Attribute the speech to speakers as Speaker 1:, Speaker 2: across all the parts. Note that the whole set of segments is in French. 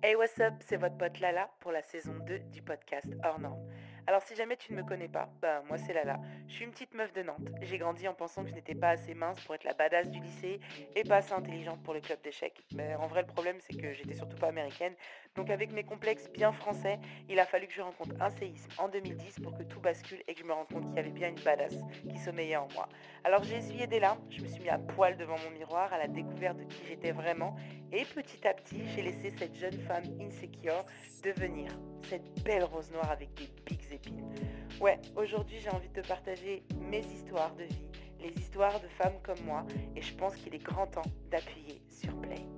Speaker 1: Hey what's up, c'est votre pote Lala pour la saison 2 du podcast Hors Norme. Alors si jamais tu ne me connais pas, bah moi c'est Lala. Je suis une petite meuf de Nantes. J'ai grandi en pensant que je n'étais pas assez mince pour être la badass du lycée et pas assez intelligente pour le club d'échecs. Mais en vrai le problème c'est que j'étais surtout pas américaine. Donc avec mes complexes bien français, il a fallu que je rencontre un séisme en 2010 pour que tout bascule et que je me rende compte qu'il y avait bien une badass qui sommeillait en moi. Alors j'ai essuyé des larmes, je me suis mis à poil devant mon miroir à la découverte de qui j'étais vraiment et petit à petit j'ai laissé cette jeune femme insecure devenir cette belle rose noire avec des pics épines. Ouais, aujourd'hui j'ai envie de te partager mes histoires de vie, les histoires de femmes comme moi, et je pense qu'il est grand temps d'appuyer sur play.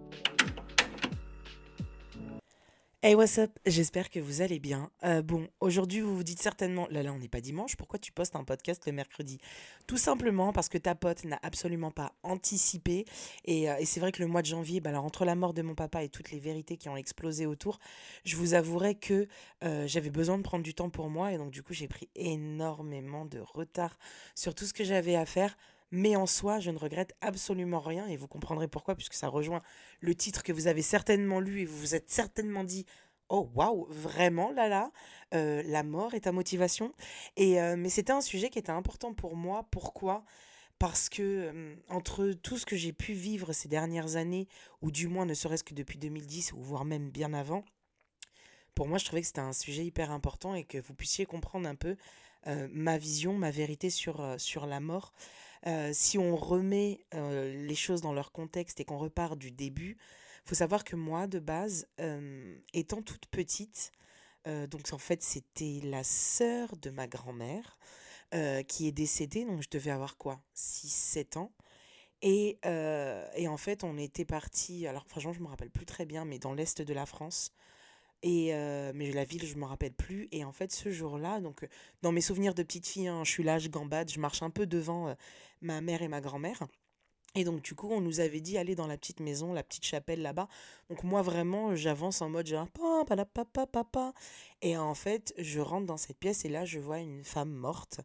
Speaker 2: Hey, what's up? J'espère que vous allez bien. Euh, bon, aujourd'hui, vous vous dites certainement, là, là, on n'est pas dimanche, pourquoi tu postes un podcast le mercredi? Tout simplement parce que ta pote n'a absolument pas anticipé. Et, euh, et c'est vrai que le mois de janvier, bah, alors, entre la mort de mon papa et toutes les vérités qui ont explosé autour, je vous avouerai que euh, j'avais besoin de prendre du temps pour moi. Et donc, du coup, j'ai pris énormément de retard sur tout ce que j'avais à faire. Mais en soi, je ne regrette absolument rien et vous comprendrez pourquoi, puisque ça rejoint le titre que vous avez certainement lu et vous vous êtes certainement dit Oh waouh, vraiment là là, euh, la mort est ta motivation. Et euh, mais c'était un sujet qui était important pour moi. Pourquoi? Parce que euh, entre tout ce que j'ai pu vivre ces dernières années, ou du moins ne serait-ce que depuis 2010, ou voire même bien avant, pour moi je trouvais que c'était un sujet hyper important et que vous puissiez comprendre un peu ma vision, ma vérité sur, sur la mort. Euh, si on remet euh, les choses dans leur contexte et qu'on repart du début, faut savoir que moi, de base, euh, étant toute petite, donc en fait c'était la sœur de ma grand-mère qui est décédée, donc je devais avoir quoi 6-7 ans. Et, et, en fait, on était parti, alors franchement, je me rappelle plus très bien, mais dans l'est de la France. Et mais la ville, je me rappelle plus. Et en fait, ce jour-là, donc dans mes souvenirs de petite fille, hein, je suis là, je gambade, je marche un peu devant ma mère et ma grand-mère. Et donc du coup, on nous avait dit aller dans la petite maison, la petite chapelle là-bas. Donc moi vraiment, j'avance en mode genre papa papa papa et en fait, je rentre dans cette pièce et là, je vois une femme morte.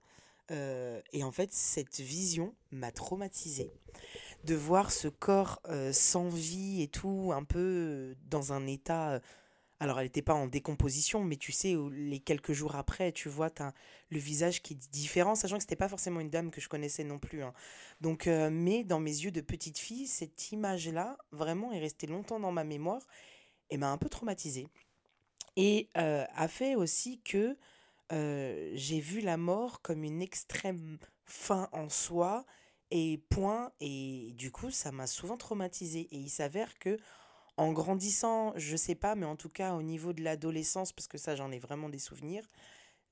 Speaker 2: et en fait, cette vision m'a traumatisée. De voir ce corps sans vie et tout, un peu dans un état alors, elle n'était pas en décomposition, mais tu sais, les quelques jours après, tu vois, le visage qui est différent, sachant que c'était pas forcément une dame que je connaissais non plus. Hein. Donc, euh, mais dans mes yeux de petite fille, cette image-là, vraiment, est restée longtemps dans ma mémoire et m'a un peu traumatisée. Et euh, a fait aussi que euh, j'ai vu la mort comme une extrême fin en soi et point. Et du coup, ça m'a souvent traumatisée. Et il s'avère que en grandissant, je sais pas, mais en tout cas au niveau de l'adolescence, parce que ça j'en ai vraiment des souvenirs,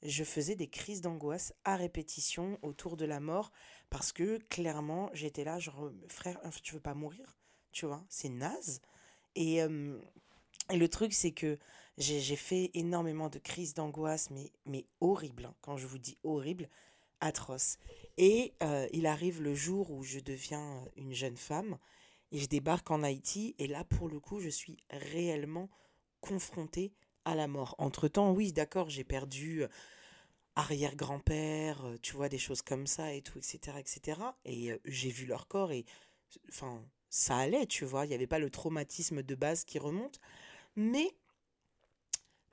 Speaker 2: je faisais des crises d'angoisse à répétition autour de la mort, parce que clairement j'étais là, genre, frère, tu veux pas mourir, tu vois, c'est naze. Et, le truc c'est que j'ai fait énormément de crises d'angoisse, mais, mais hein. quand je vous dis horrible, atroce. Et euh, il arrive le jour où je deviens une jeune femme, et je débarque en Haïti et là pour le coup je suis réellement confrontée à la mort. Entre-temps, oui, d'accord, j'ai perdu euh, arrière-grand-père, euh, tu vois, des choses comme ça et tout, etc., etc. Et euh, j'ai vu leur corps et, enfin, ça allait, tu vois, il n'y avait pas le traumatisme de base qui remonte. Mais,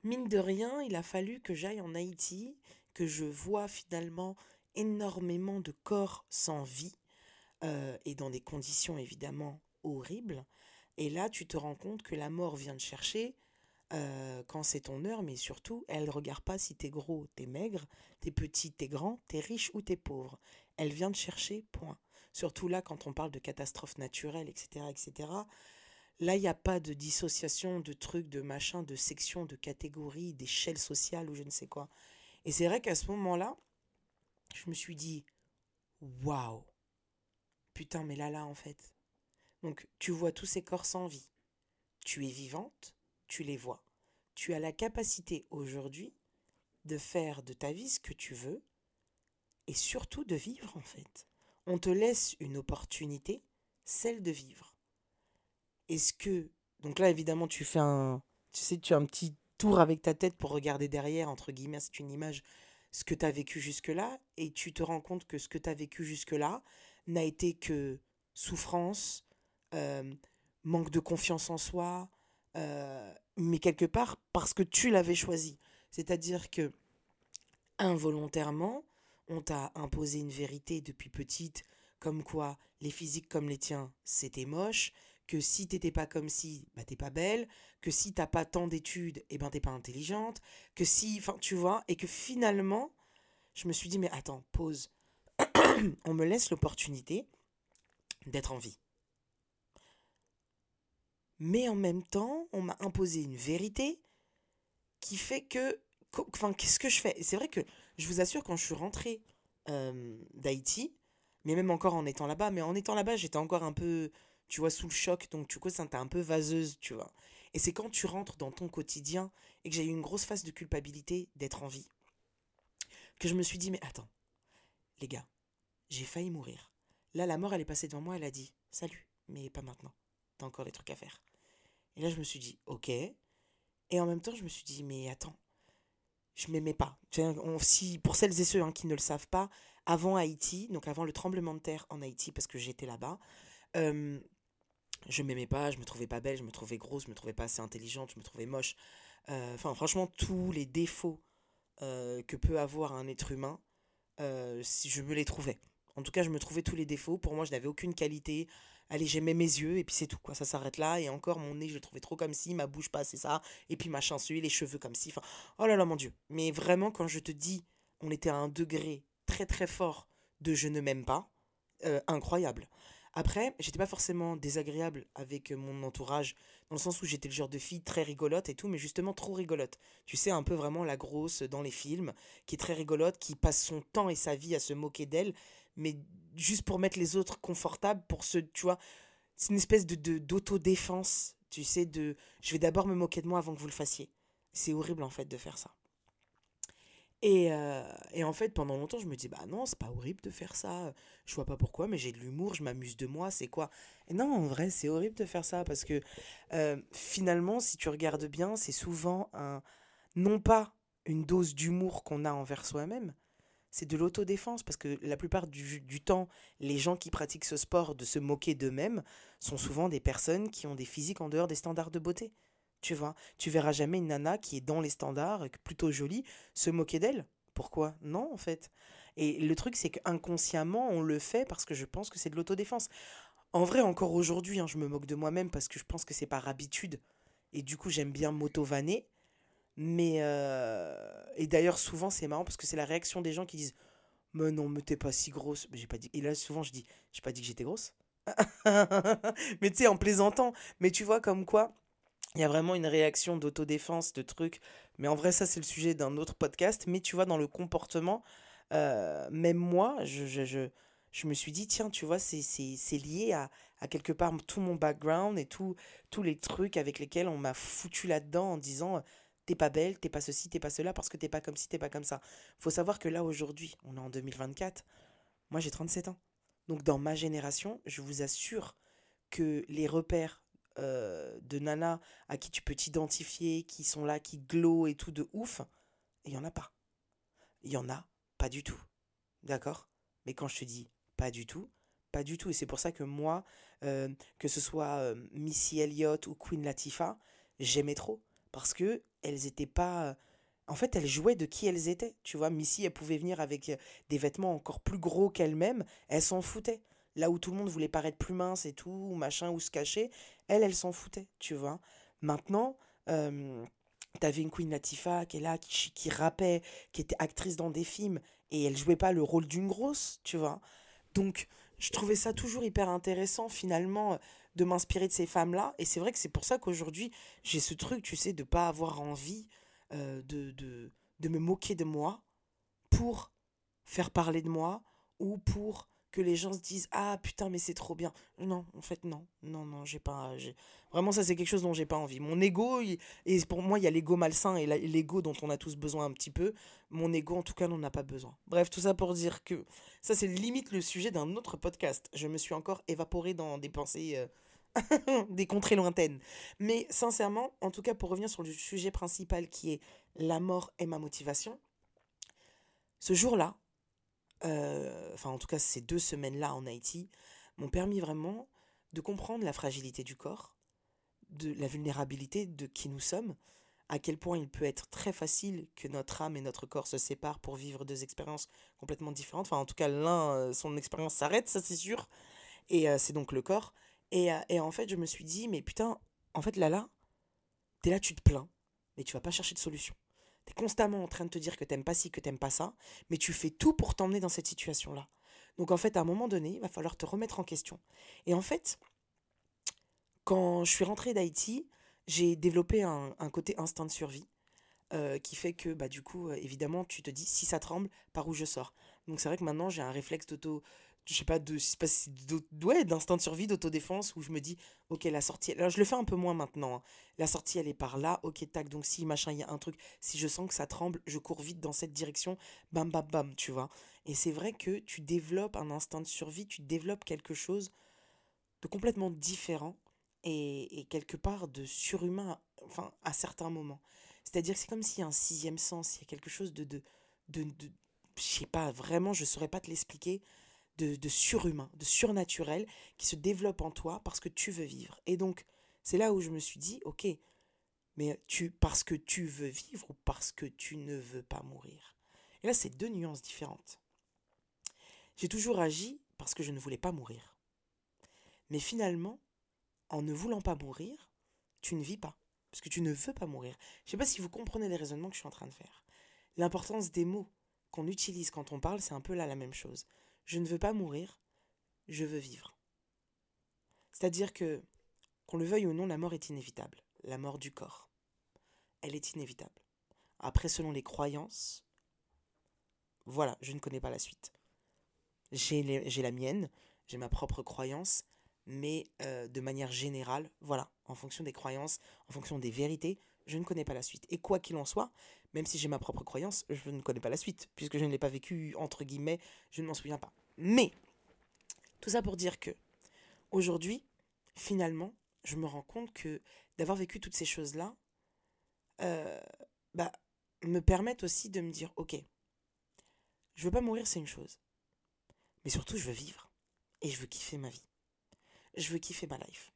Speaker 2: mine de rien, il a fallu que j'aille en Haïti, que je vois finalement énormément de corps sans vie, et dans des conditions évidemment horrible. Et là, tu te rends compte que la mort vient te chercher euh, quand c'est ton heure, mais surtout, elle ne regarde pas si t'es gros, t'es maigre, t'es petit, t'es grand, t'es riche ou t'es pauvre. Elle vient te chercher, point. Surtout là, quand on parle de catastrophes naturelles, etc., etc., là, il n'y a pas de dissociation de trucs, de machin, de sections, de catégories, d'échelle sociale ou je ne sais quoi. Et c'est vrai qu'à ce moment-là, je me suis dit, waouh, putain, mais là, là, en fait, donc tu vois tous ces corps sans vie. Tu es vivante, tu les vois. Tu as la capacité aujourd'hui de faire de ta vie ce que tu veux et surtout de vivre en fait. On te laisse une opportunité, celle de vivre. Est-ce que donc là évidemment tu fais un tu sais tu as un petit tour avec ta tête pour regarder derrière entre guillemets c'est une image ce que tu as vécu jusque-là et tu te rends compte que ce que tu as vécu jusque-là n'a été que souffrance, euh, manque de confiance en soi, euh, mais quelque part parce que tu l'avais choisi. C'est-à-dire que involontairement, on t'a imposé une vérité depuis petite, comme quoi les physiques comme les tiens, c'était moche, que si t'étais pas comme si, bah t'es pas belle, que si t'as pas tant d'études, et eh ben t'es pas intelligente, que si, enfin tu vois, et que finalement, je me suis dit, mais attends, pause. on me laisse l'opportunité d'être en vie. Mais en même temps, on m'a imposé une vérité qui fait que. Enfin, qu'est-ce que je fais? C'est vrai que je vous assure, quand je suis rentrée d'Haïti, mais même encore en étant là-bas, mais en étant là-bas, j'étais encore un peu, tu vois, sous le choc, donc tu vois, ça t'es un peu vaseuse, tu vois. Et c'est quand tu rentres dans ton quotidien et que j'ai eu une grosse phase de culpabilité d'être en vie, que je me suis dit, mais attends, les gars, j'ai failli mourir. Là, la mort, elle est passée devant moi, elle a dit, salut, mais pas maintenant, t'as encore des trucs à faire. Et là, je me suis dit, ok. Et en même temps, je me suis dit, mais attends, je m'aimais pas. Si, pour celles et ceux hein, qui ne le savent pas, avant Haïti, donc avant le tremblement de terre en Haïti, parce que j'étais là-bas, euh, je m'aimais pas, je me trouvais pas belle, je me trouvais grosse, je me trouvais pas assez intelligente, je me trouvais moche. Euh, enfin, franchement, tous les défauts euh, que peut avoir un être humain, euh, si je me les trouvais. En tout cas, je me trouvais tous les défauts. Pour moi, je n'avais aucune qualité. Allez, j'aimais mes yeux et puis c'est tout, quoi. Ça s'arrête là. Et encore, mon nez, je le trouvais trop comme si, ma bouche pas, c'est ça. Et puis machin, celui, les cheveux comme si. Enfin, oh là là, mon Dieu. Mais vraiment, quand je te dis, on était à un degré très très fort de je ne m'aime pas, euh, incroyable. Après, j'étais pas forcément désagréable avec mon entourage, dans le sens où j'étais le genre de fille très rigolote et tout, mais justement trop rigolote. Tu sais, un peu vraiment la grosse dans les films, qui est très rigolote, qui passe son temps et sa vie à se moquer d'elle, mais juste pour mettre les autres confortables, pour se, tu vois, c'est une espèce de d'autodéfense, tu sais, de je vais d'abord me moquer de moi avant que vous le fassiez. C'est horrible en fait de faire ça. Et, euh, et, en fait, pendant longtemps, je me dis, bah non, c'est pas horrible de faire ça. Je vois pas pourquoi, mais j'ai de l'humour, je m'amuse de moi, c'est quoi? Et non, en vrai, c'est horrible de faire ça parce que euh, finalement, si tu regardes bien, c'est souvent un. Non pas une dose d'humour qu'on a envers soi-même, c'est de l'autodéfense parce que la plupart du, temps, les gens qui pratiquent ce sport de se moquer d'eux-mêmes sont souvent des personnes qui ont des physiques en dehors des standards de beauté. Tu vois, tu verras jamais une nana qui est dans les standards, plutôt jolie, se moquer d'elle. Pourquoi? Non, en fait. Et le truc, c'est qu'inconsciemment, on le fait parce que je pense que c'est de l'autodéfense. En vrai, encore aujourd'hui, hein, je me moque de moi-même parce que je pense que c'est par habitude. Et du coup, j'aime bien m'auto-vanner. Mais. Euh, et d'ailleurs, souvent, c'est marrant parce que c'est la réaction des gens qui disent Mais non, mais t'es pas si grosse. J'ai pas dit. Et là, souvent, je dis J'ai pas dit que j'étais grosse. mais tu sais, en plaisantant. Mais tu vois, comme quoi il y a vraiment une réaction d'autodéfense, de trucs. Mais en vrai, ça, c'est le sujet d'un autre podcast. Mais tu vois, dans le comportement, euh, même moi, je, je, je, me suis dit, tiens, tu vois, c'est lié à, à, quelque part tout mon background et tous les trucs avec lesquels on m'a foutu là-dedans en disant, t'es pas belle, t'es pas ceci, t'es pas cela, parce que t'es pas comme ci, t'es pas comme ça. Faut savoir que là, aujourd'hui, on est en 2024. Moi, j'ai 37 ans. Donc, dans ma génération, je vous assure que les repères euh, de nanas à qui tu peux t'identifier, qui sont là, qui glow et tout de ouf, il y en a pas. Il y en a pas du tout. D'accord? Mais quand je te dis pas du tout, pas du tout. Et c'est pour ça que moi, euh, que ce soit euh, Missy Elliott ou Queen Latifah, j'aimais trop. Parce que elles étaient pas. En fait, elles jouaient de qui elles étaient. Tu vois, Missy, elle pouvait venir avec des vêtements encore plus gros qu'elle-même. Elle s'en foutait là où tout le monde voulait paraître plus mince et tout, ou machin, ou se cacher, elle, elle s'en foutait, tu vois. Maintenant, euh, t'avais une Queen Latifah qui est là, qui, qui rappait, qui était actrice dans des films, et elle jouait pas le rôle d'une grosse, tu vois. Donc, je trouvais ça toujours hyper intéressant, finalement, de m'inspirer de ces femmes-là. Et c'est vrai que c'est pour ça qu'aujourd'hui, j'ai ce truc, tu sais, de pas avoir envie euh, de, de, de me moquer de moi pour faire parler de moi ou pour que les gens se disent ah putain mais c'est trop bien. Non en fait non. Non non j'ai pas vraiment ça c'est quelque chose dont j'ai pas envie. Mon ego et pour moi il y a l'ego malsain et l'ego dont on a tous besoin un petit peu. Mon ego en tout cas n'en a pas besoin. Bref tout ça pour dire que ça c'est limite le sujet d'un autre podcast. Je me suis encore évaporé dans des pensées euh, des contrées lointaines mais sincèrement en tout cas pour revenir sur le sujet principal qui est la mort et ma motivation ce jour là euh, enfin en tout cas ces deux semaines-là en Haïti, m'ont permis vraiment de comprendre la fragilité du corps, de la vulnérabilité de qui nous sommes, à quel point il peut être très facile que notre âme et notre corps se séparent pour vivre deux expériences complètement différentes. Enfin, en tout cas, l'un, euh, son expérience s'arrête, ça c'est sûr. Et euh, c'est donc le corps. Et, euh, et, en fait, je me suis dit, mais putain, en fait, là, là, t'es là, tu te plains, mais tu vas pas chercher de solution. T'es constamment en train de te dire que t'aimes pas ci, que t'aimes pas ça, mais tu fais tout pour t'emmener dans cette situation-là. Donc en fait, à un moment donné, il va falloir te remettre en question. Et en fait, quand je suis rentrée d'Haïti, j'ai développé un, côté instinct de survie. Euh, qui fait que bah du coup euh, évidemment tu te dis si ça tremble par où je sors? Donc c'est vrai que maintenant j'ai un réflexe d'auto je sais pas de je sais pas si ouais, d'instinct de survie d'autodéfense où je me dis ok la sortie alors je le fais un peu moins maintenant hein. la sortie elle est par là ok tac donc si machin il y a un truc si je sens que ça tremble je cours vite dans cette direction bam bam bam tu vois et c'est vrai que tu développes un instinct de survie tu développes quelque chose de complètement différent et, quelque part de surhumain, enfin, à certains moments. C'est-à-dire que c'est comme s'il y a un sixième sens, il y a quelque chose de, de, de, de je sais pas, vraiment, je saurais pas te l'expliquer, de, de surhumain, de surnaturel, qui se développe en toi parce que tu veux vivre. Et donc, c'est là où je me suis dit, ok, mais tu, parce que tu veux vivre ou parce que tu ne veux pas mourir? Et là, c'est deux nuances différentes. J'ai toujours agi parce que je ne voulais pas mourir. Mais finalement, en ne voulant pas mourir, tu ne vis pas. Parce que tu ne veux pas mourir. Je ne sais pas si vous comprenez les raisonnements que je suis en train de faire. L'importance des mots qu'on utilise quand on parle, c'est un peu là la même chose. Je ne veux pas mourir, je veux vivre. C'est-à-dire que, qu'on le veuille ou non, la mort est inévitable. La mort du corps. Elle est inévitable. Après, selon les croyances, voilà, je ne connais pas la suite. J'ai la mienne, j'ai ma propre croyance, mais euh, de manière générale, voilà, en fonction des croyances, en fonction des vérités, je ne connais pas la suite. Et quoi qu'il en soit, même si j'ai ma propre croyance, je ne connais pas la suite, puisque je ne l'ai pas vécu, entre guillemets, je ne m'en souviens pas. Mais, tout ça pour dire que, aujourd'hui, finalement, je me rends compte que d'avoir vécu toutes ces choses-là, euh, bah, me permettent aussi de me dire, ok, je veux pas mourir, c'est une chose. Mais surtout, je veux vivre. Et je veux kiffer ma vie je veux kiffer ma life.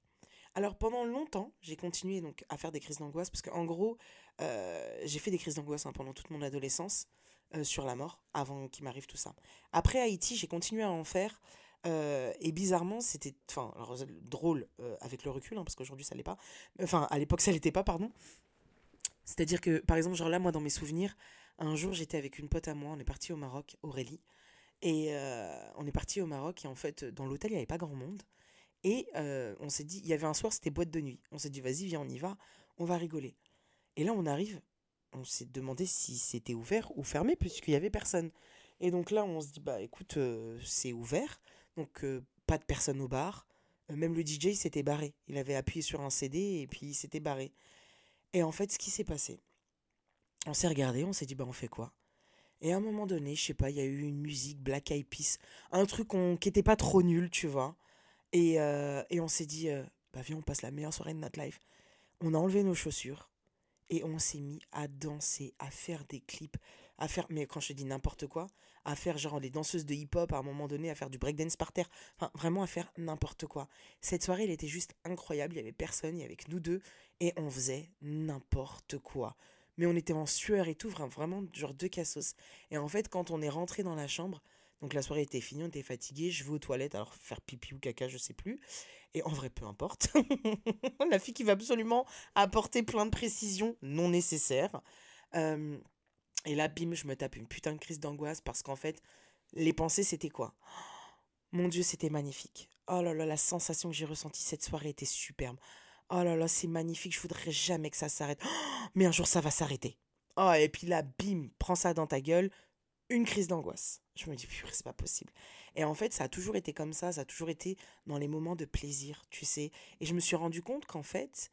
Speaker 2: Alors pendant longtemps, j'ai continué donc à faire des crises d'angoisse parce qu'en gros, euh, j'ai fait des crises d'angoisse hein, pendant toute mon adolescence euh, sur la mort avant qu'il m'arrive tout ça. Après Haïti, j'ai continué à en faire euh, et bizarrement, c'était enfin drôle avec le recul hein, parce qu'aujourd'hui ça l'est pas. Enfin à l'époque ça l'était pas, pardon. C'est-à-dire que par exemple, genre là moi dans mes souvenirs, un jour j'étais avec une pote à moi, on est parti au Maroc, Aurélie. Et on est parti au Maroc et en fait dans l'hôtel il n'y avait pas grand monde. Et on s'est dit, il y avait un soir, c'était boîte de nuit. On s'est dit, vas-y, viens, on y va, on va rigoler. Et là, on arrive, on s'est demandé si c'était ouvert ou fermé, puisqu'il n'y avait personne. Et donc là, on se dit, bah écoute, euh, c'est ouvert, donc euh, pas de personne au bar. même le DJ s'était barré. Il avait appuyé sur un CD et puis il s'était barré. Et en fait, ce qui s'est passé, on s'est regardé, on s'est dit, bah on fait quoi? Et à un moment donné, je sais pas, il y a eu une musique, Black Eyed Peas, un truc qui était pas trop nul, tu vois. Et, euh, et on s'est dit, euh, bah viens, on passe la meilleure soirée de notre life. On a enlevé nos chaussures et on s'est mis à danser, à faire des clips, à faire, mais quand je dis n'importe quoi, à faire genre les danseuses de hip-hop à un moment donné, à faire du breakdance par terre, enfin vraiment à faire n'importe quoi. Cette soirée, elle était juste incroyable, il y avait personne, il y avait que nous deux, et on faisait n'importe quoi. Mais on était en sueur et tout, vraiment genre deux cassos. Et en fait, quand on est rentré dans la chambre, donc la soirée était finie, on était fatigué, je vais aux toilettes, alors faire pipi ou caca, je sais plus. Et en vrai, peu importe. la fille qui va absolument apporter plein de précisions non nécessaires. Et là, bim, je me tape une putain de crise d'angoisse parce qu'en fait, les pensées, c'était quoi? Mon Dieu, c'était magnifique. Oh là là, la sensation que j'ai ressentie cette soirée était superbe. Oh là là, c'est magnifique, je voudrais jamais que ça s'arrête. mais un jour, ça va s'arrêter. Oh, et puis là, bim, prends ça dans ta gueule, une crise d'angoisse. Je me dis, purée, c'est pas possible. Et en fait, ça a toujours été comme ça, ça a toujours été dans les moments de plaisir, tu sais. Et je me suis rendu compte qu'en fait,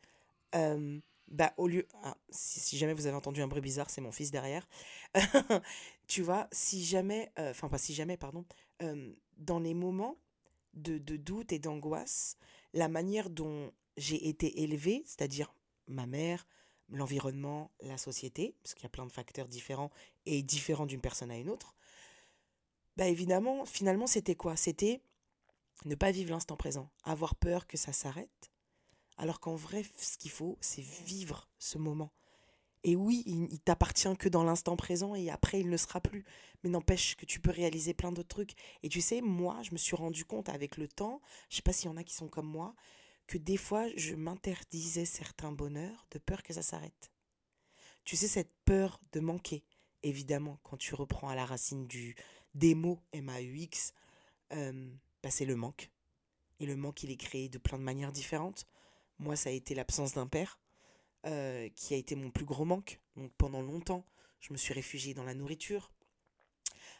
Speaker 2: euh, bah, au lieu. Ah, si, jamais vous avez entendu un bruit bizarre, c'est mon fils derrière. tu vois, si jamais. Euh, enfin, pas si jamais, pardon. Euh, dans les moments de, de doute et d'angoisse, la manière dont j'ai été élevée, c'est-à-dire ma mère, l'environnement, la société, parce qu'il y a plein de facteurs différents et différents d'une personne à une autre, bah évidemment, finalement, c'était quoi? C'était ne pas vivre l'instant présent, avoir peur que ça s'arrête, Alors qu'en vrai, ce qu'il faut, c'est vivre ce moment. Et oui, il, il t'appartient que dans l'instant présent et après il ne sera plus. Mais n'empêche que tu peux réaliser plein d'autres trucs. Et tu sais, moi, je me suis rendu compte avec le temps, je sais pas s'il y en a qui sont comme moi, que des fois, je m'interdisais certains bonheurs de peur que ça s'arrête. Tu sais, cette peur de manquer, évidemment, quand tu reprends à la racine du des mots M-A-U-X, bah, c'est le manque. Et le manque, il est créé de plein de manières différentes. Moi, ça a été l'absence d'un père, euh, qui a été mon plus gros manque. Donc pendant longtemps, je me suis réfugiée dans la nourriture.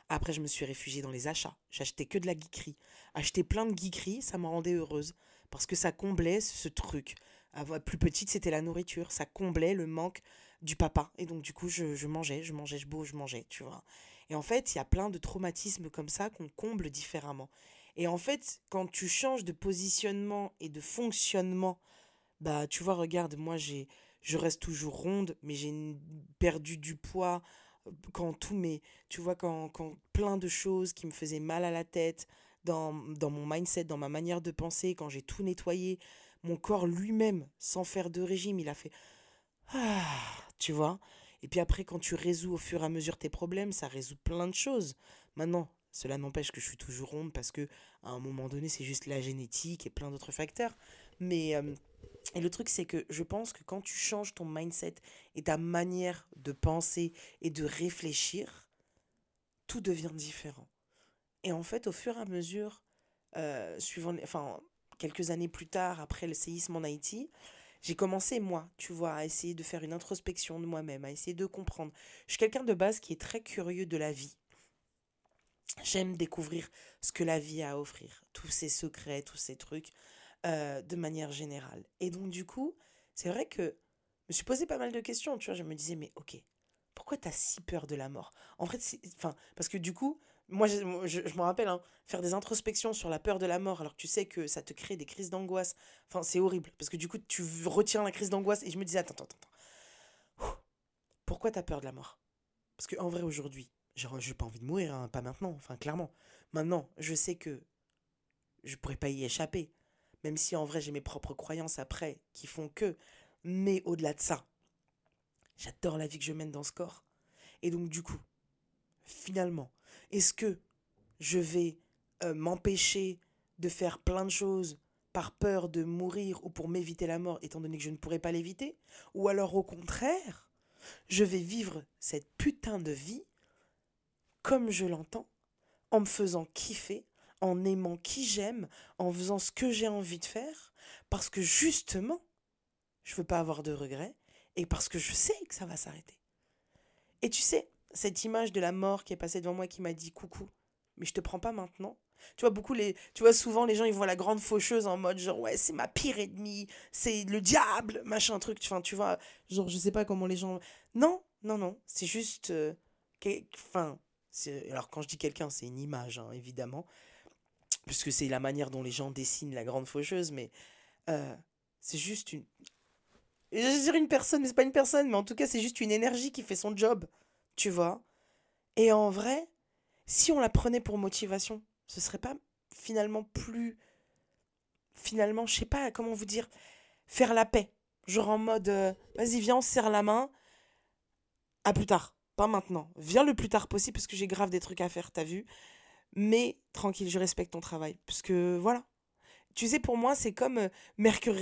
Speaker 2: Après, je me suis réfugiée dans les achats. J'achetais que de la geekerie. Acheter plein de geekerie, ça me rendait heureuse. Parce que ça comblait ce truc. Plus petite, c'était la nourriture. Ça comblait le manque du papa. Et donc, du coup, je, mangeais, je mangeais, je beau, je mangeais, tu vois. Et en fait, il y a plein de traumatismes comme ça qu'on comble différemment. Et en fait, quand tu changes de positionnement et de fonctionnement, bah, tu vois, regarde, moi, j'ai, je reste toujours ronde, mais j'ai perdu du poids quand tout mes, tu vois, quand, quand plein de choses qui me faisaient mal à la tête, dans, dans mon mindset, dans ma manière de penser, quand j'ai tout nettoyé, mon corps lui-même, sans faire de régime, il a fait, ah, tu vois. Et puis après, quand tu résous au fur et à mesure tes problèmes, ça résout plein de choses. Maintenant, cela n'empêche que je suis toujours ronde parce que à un moment donné, c'est juste la génétique et plein d'autres facteurs. Mais euh, et le truc, c'est que je pense que quand tu changes ton mindset et ta manière de penser et de réfléchir, tout devient différent. Et en fait, au fur et à mesure, euh, suivant, enfin, quelques années plus tard, après le séisme en Haïti, j'ai commencé, moi, tu vois, à essayer de faire une introspection de moi-même, à essayer de comprendre. Je suis quelqu'un de base qui est très curieux de la vie. J'aime découvrir ce que la vie a à offrir, tous ses secrets, tous ces trucs, euh, de manière générale. Et donc, du coup, c'est vrai que je me suis posé pas mal de questions, tu vois. Je me disais, mais ok, pourquoi tu as si peur de la mort? En fait, enfin, parce que du coup, moi, je, je, me rappelle, hein, faire des introspections sur la peur de la mort, alors que tu sais que ça te crée des crises d'angoisse. Enfin, c'est horrible. Parce que du coup, tu retiens la crise d'angoisse. Et je me disais, attends, attends, attends. Pourquoi t'as peur de la mort? Parce qu'en vrai, aujourd'hui, j'ai pas envie de mourir, hein, pas maintenant. Enfin, clairement. Maintenant, je sais que je pourrais pas y échapper. Même si en vrai, j'ai mes propres croyances après qui font que. Mais au-delà de ça, j'adore la vie que je mène dans ce corps. Et donc, du coup, finalement, est-ce que je vais euh, m'empêcher de faire plein de choses par peur de mourir ou pour m'éviter la mort, étant donné que je ne pourrais pas l'éviter? Ou alors au contraire, je vais vivre cette putain de vie comme je l'entends, en me faisant kiffer, en aimant qui j'aime, en faisant ce que j'ai envie de faire, parce que justement, je veux pas avoir de regrets, et parce que je sais que ça va s'arrêter. Et tu sais, cette image de la mort qui est passée devant moi qui m'a dit coucou, mais je te prends pas maintenant. Tu vois, beaucoup les, tu vois, souvent les gens ils voient la grande faucheuse en mode genre ouais, c'est ma pire ennemie, c'est le diable, machin truc. Tu vois, genre je sais pas comment les gens. Non, non, non, c'est juste. Euh, alors quand je dis quelqu'un, c'est une image, hein, évidemment, puisque c'est la manière dont les gens dessinent la grande faucheuse, mais euh, c'est juste une. Je veux dire une personne, mais c'est pas une personne, mais en tout cas, c'est juste une énergie qui fait son job tu vois. Et en vrai, si on la prenait pour motivation, ce serait pas finalement plus. Finalement, je sais pas comment vous dire, faire la paix. Genre en mode, euh, vas-y, viens, on serre la main. À plus tard, pas maintenant. Viens le plus tard possible parce que j'ai grave des trucs à faire, t'as vu. Mais tranquille, je respecte ton travail. Parce que voilà, tu sais, pour moi, c'est comme euh, Mercure,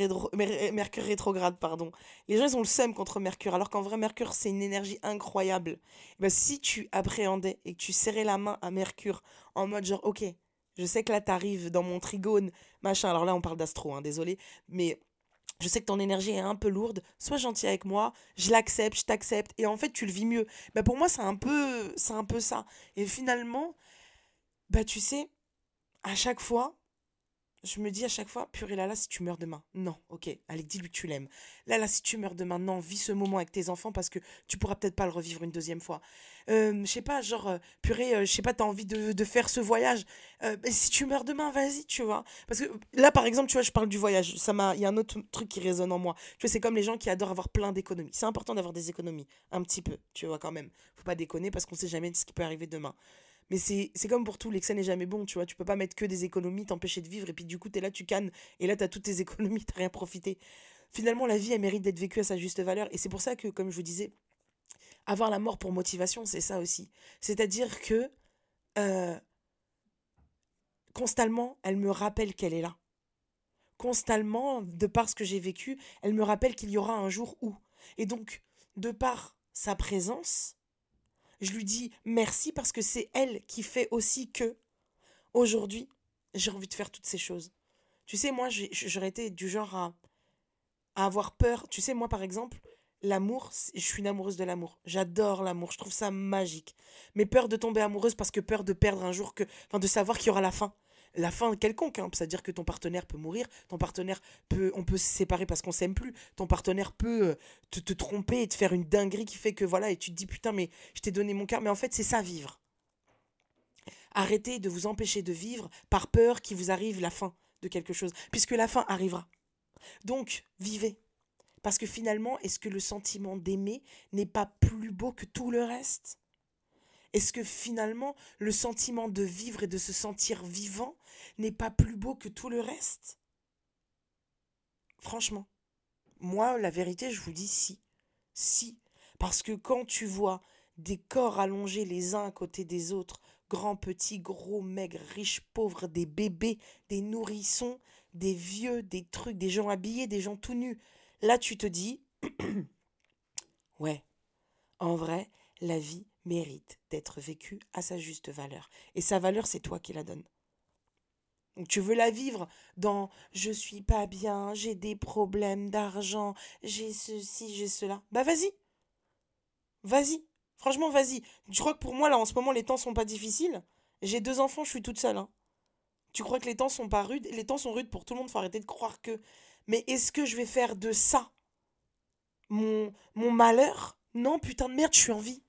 Speaker 2: Mercure, rétrograde, pardon. Les gens, ils ont le seum contre Mercure, alors qu'en vrai, Mercure, c'est une énergie incroyable. Ben, si tu appréhendais et que tu serrais la main à Mercure en mode genre, ok, je sais que là, t'arrives dans mon trigone, machin. Alors là, on parle d'astro, hein, désolé, mais je sais que ton énergie est un peu lourde, sois gentil avec moi, je l'accepte, je t'accepte, et en fait, tu le vis mieux. Ben, pour moi, c'est un peu, c'est un peu ça. Et finalement, bah, tu sais, à chaque fois, je me dis à chaque fois, purée là là, si tu meurs demain. Non, ok, allez, dis-lui que tu l'aimes. Là là, si tu meurs demain, non, vis ce moment avec tes enfants parce que tu pourras peut-être pas le revivre une deuxième fois. Euh, je sais pas, genre, euh, purée, euh, je sais pas, t'as envie de, faire ce voyage. si tu meurs demain, vas-y, tu vois. Parce que là, par exemple, tu vois, je parle du voyage. Ça m'a, il y a un autre truc qui résonne en moi. Tu vois, c'est comme les gens qui adorent avoir plein d'économies. C'est important d'avoir des économies, un petit peu, tu vois, quand même. Faut pas déconner parce qu'on sait jamais ce qui peut arriver demain. Mais c'est comme pour tout, l'excès n'est jamais bon, tu vois. Tu peux pas mettre que des économies, t'empêcher de vivre, et puis du coup, t'es là, tu cannes, et là, t'as toutes tes économies, t'as rien profité. Finalement, la vie, elle mérite d'être vécue à sa juste valeur. Et c'est pour ça que, comme je vous disais, avoir la mort pour motivation, c'est ça aussi. C'est-à-dire que euh, constamment, elle me rappelle qu'elle est là. Constamment, de par ce que j'ai vécu, elle me rappelle qu'il y aura un jour où. Et donc, de par sa présence, je lui dis merci parce que c'est elle qui fait aussi que aujourd'hui, j'ai envie de faire toutes ces choses. Tu sais, moi, j'aurais été du genre à, avoir peur. Tu sais, moi, par exemple, l'amour, je suis une amoureuse de l'amour. J'adore l'amour, je trouve ça magique. Mais peur de tomber amoureuse parce que peur de perdre un jour, que, enfin, de savoir qu'il y aura la fin la fin quelconque, hein. c'est-à-dire que ton partenaire peut mourir, ton partenaire peut, on peut se séparer parce qu'on s'aime plus, ton partenaire peut euh, te, te, tromper et te faire une dinguerie qui fait que voilà, et tu te dis putain, mais je t'ai donné mon cœur, mais en fait c'est ça vivre. Arrêtez de vous empêcher de vivre par peur qu'il vous arrive la fin de quelque chose, puisque la fin arrivera. Donc, vivez. Parce que finalement, est-ce que le sentiment d'aimer n'est pas plus beau que tout le reste? Est-ce que finalement, le sentiment de vivre et de se sentir vivant n'est pas plus beau que tout le reste? Franchement, moi, la vérité, je vous dis si. Si. Parce que quand tu vois des corps allongés les uns à côté des autres, grands, petits, gros, maigres, riches, pauvres, des bébés, des nourrissons, des vieux, des trucs, des gens habillés, des gens tout nus, là tu te dis, ouais, en vrai, la vie, mérite d'être vécu à sa juste valeur. Et sa valeur, c'est toi qui la donnes. Donc tu veux la vivre dans je suis pas bien, j'ai des problèmes d'argent, j'ai ceci, j'ai cela. Bah vas-y. Vas-y. Franchement, vas-y. Je crois que pour moi, là, en ce moment, les temps sont pas difficiles. J'ai deux enfants, je suis toute seule. Hein. Tu crois que les temps sont pas rudes? Les temps sont rudes pour tout le monde, faut arrêter de croire que. Mais est-ce que je vais faire de ça? Mon, mon malheur? Non, putain de merde, je suis en vie.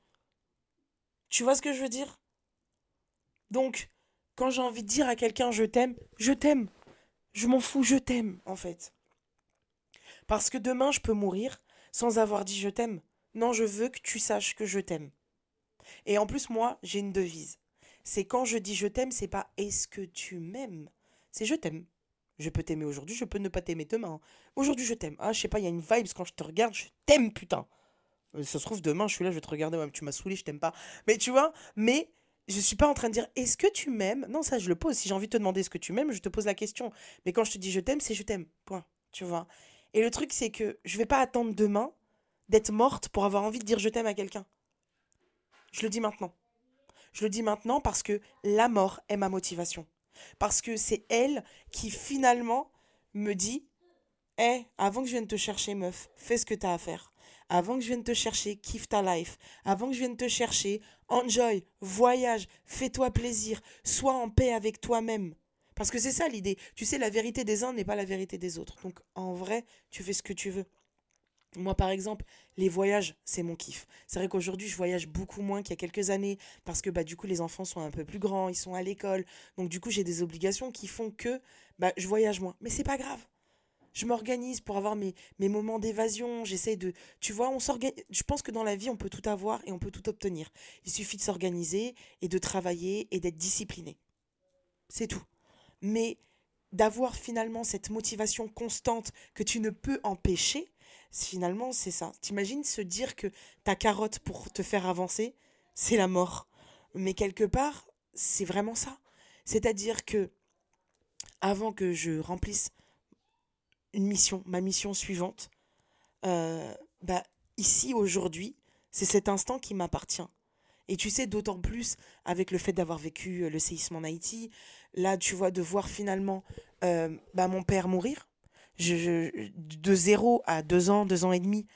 Speaker 2: Tu vois ce que je veux dire? Donc, quand j'ai envie de dire à quelqu'un je t'aime, je t'aime. Je m'en fous, je t'aime, en fait. Parce que demain, je peux mourir sans avoir dit je t'aime. Non, je veux que tu saches que je t'aime. Et en plus, moi, j'ai une devise. C'est quand je dis je t'aime, c'est pas est-ce que tu m'aimes? C'est je t'aime. Je peux t'aimer aujourd'hui, je peux ne pas t'aimer demain. Aujourd'hui, je t'aime. Ah, je sais pas, il y a une vibe quand je te regarde, je t'aime, putain. Euh, ça se trouve, demain, je suis là, je vais te regarder, ouais, tu m'as saoulé, je t'aime pas. Mais tu vois, mais je suis pas en train de dire est-ce que tu m'aimes? Non, ça, je le pose. Si j'ai envie de te demander est-ce que tu m'aimes, je te pose la question. Mais quand je te dis je t'aime, c'est je t'aime. Point. Tu vois? Et le truc, c'est que je vais pas attendre demain d'être morte pour avoir envie de dire je t'aime à quelqu'un. Je le dis maintenant. Je le dis maintenant parce que la mort est ma motivation. Parce que c'est elle qui finalement me dit Hé, avant que je vienne te chercher, meuf, fais ce que t'as à faire avant que je vienne te chercher, kiffe ta life. Avant que je vienne te chercher, enjoy, voyage, fais-toi plaisir, sois en paix avec toi-même. Parce que c'est ça l'idée. Tu sais, la vérité des uns n'est pas la vérité des autres. Donc en vrai, tu fais ce que tu veux. Moi, par exemple, les voyages, c'est mon kiff. C'est vrai qu'aujourd'hui, je voyage beaucoup moins qu'il y a quelques années parce que bah, du coup, les enfants sont un peu plus grands, ils sont à l'école. Donc, du coup, j'ai des obligations qui font que bah, je voyage moins. Mais c'est pas grave je m'organise pour avoir mes, mes moments d'évasion, j'essaie de... Tu vois, on. Je pense que dans la vie, on peut tout avoir et on peut tout obtenir. Il suffit de s'organiser et de travailler et d'être discipliné. C'est tout. Mais d'avoir finalement cette motivation constante que tu ne peux empêcher, finalement, c'est ça. T'imagines se dire que ta carotte pour te faire avancer, c'est la mort. Mais quelque part, c'est vraiment ça. C'est-à-dire que avant que je remplisse une mission, ma mission suivante. Euh, bah, ici, aujourd'hui, c'est cet instant qui m'appartient. Et tu sais, d'autant plus avec le fait d'avoir vécu euh, le séisme en Haïti, là, tu vois, de voir finalement euh, bah, mon père mourir. Je, de zéro à deux ans, deux ans et demi,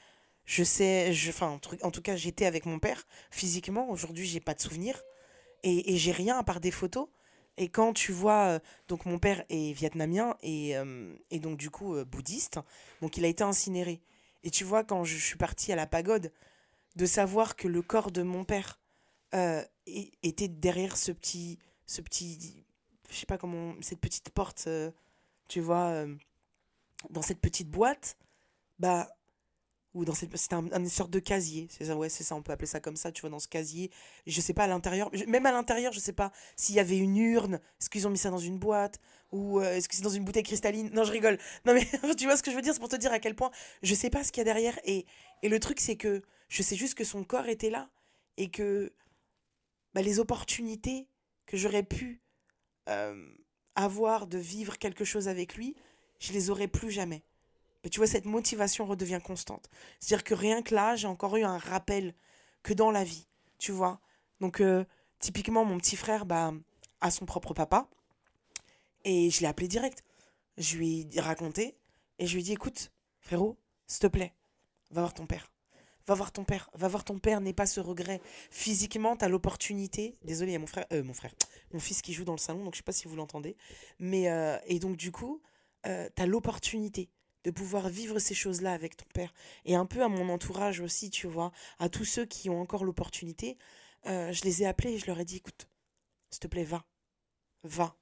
Speaker 2: je sais, je, enfin, en tout cas, j'étais avec mon père physiquement. Aujourd'hui, j'ai pas de souvenirs et, et j'ai rien à part des photos. Et quand tu vois, euh, donc mon père est vietnamien et, euh, et donc du coup euh, bouddhiste, donc il a été incinéré. Et tu vois, quand je suis partie à la pagode, de savoir que le corps de mon père était derrière ce petit, ce petit, je sais pas comment, cette petite porte, tu vois, dans cette petite boîte, bah ou dans cette c'est un, une sorte de casier. C'est ça ouais c'est ça on peut appeler ça comme ça tu vois dans ce casier. Je sais pas à l'intérieur même à l'intérieur je sais pas s'il y avait une urne est-ce qu'ils ont mis ça dans une boîte ou euh, est-ce que c'est dans une bouteille cristalline? Non je rigole. Non mais tu vois ce que je veux dire? C'est pour te dire à quel point je sais pas ce qu'il y a derrière et et le truc c'est que je sais juste que son corps était là et que bah, les opportunités que j'aurais pu euh, avoir de vivre quelque chose avec lui je les aurais plus jamais mais tu vois, cette motivation redevient constante. C'est-à-dire que rien que là, j'ai encore eu un rappel que dans la vie, tu vois. Donc, euh, typiquement, mon petit frère bah, a son propre papa. Et je l'ai appelé direct. Je lui ai raconté. Et je lui ai dit, écoute, frérot, s'il te plaît, va voir ton père. Va voir ton père. Va voir ton père, n'aie pas ce regret. Physiquement, tu as l'opportunité. Désolé, il y a mon frère, euh, mon frère, mon fils qui joue dans le salon, donc je sais pas si vous l'entendez. Mais, euh, et donc, du coup, euh, tu as l'opportunité de pouvoir vivre ces choses-là avec ton père. Et un peu à mon entourage aussi, tu vois, à tous ceux qui ont encore l'opportunité, euh, je les ai appelés et je leur ai dit, écoute, s'il te plaît, va, va,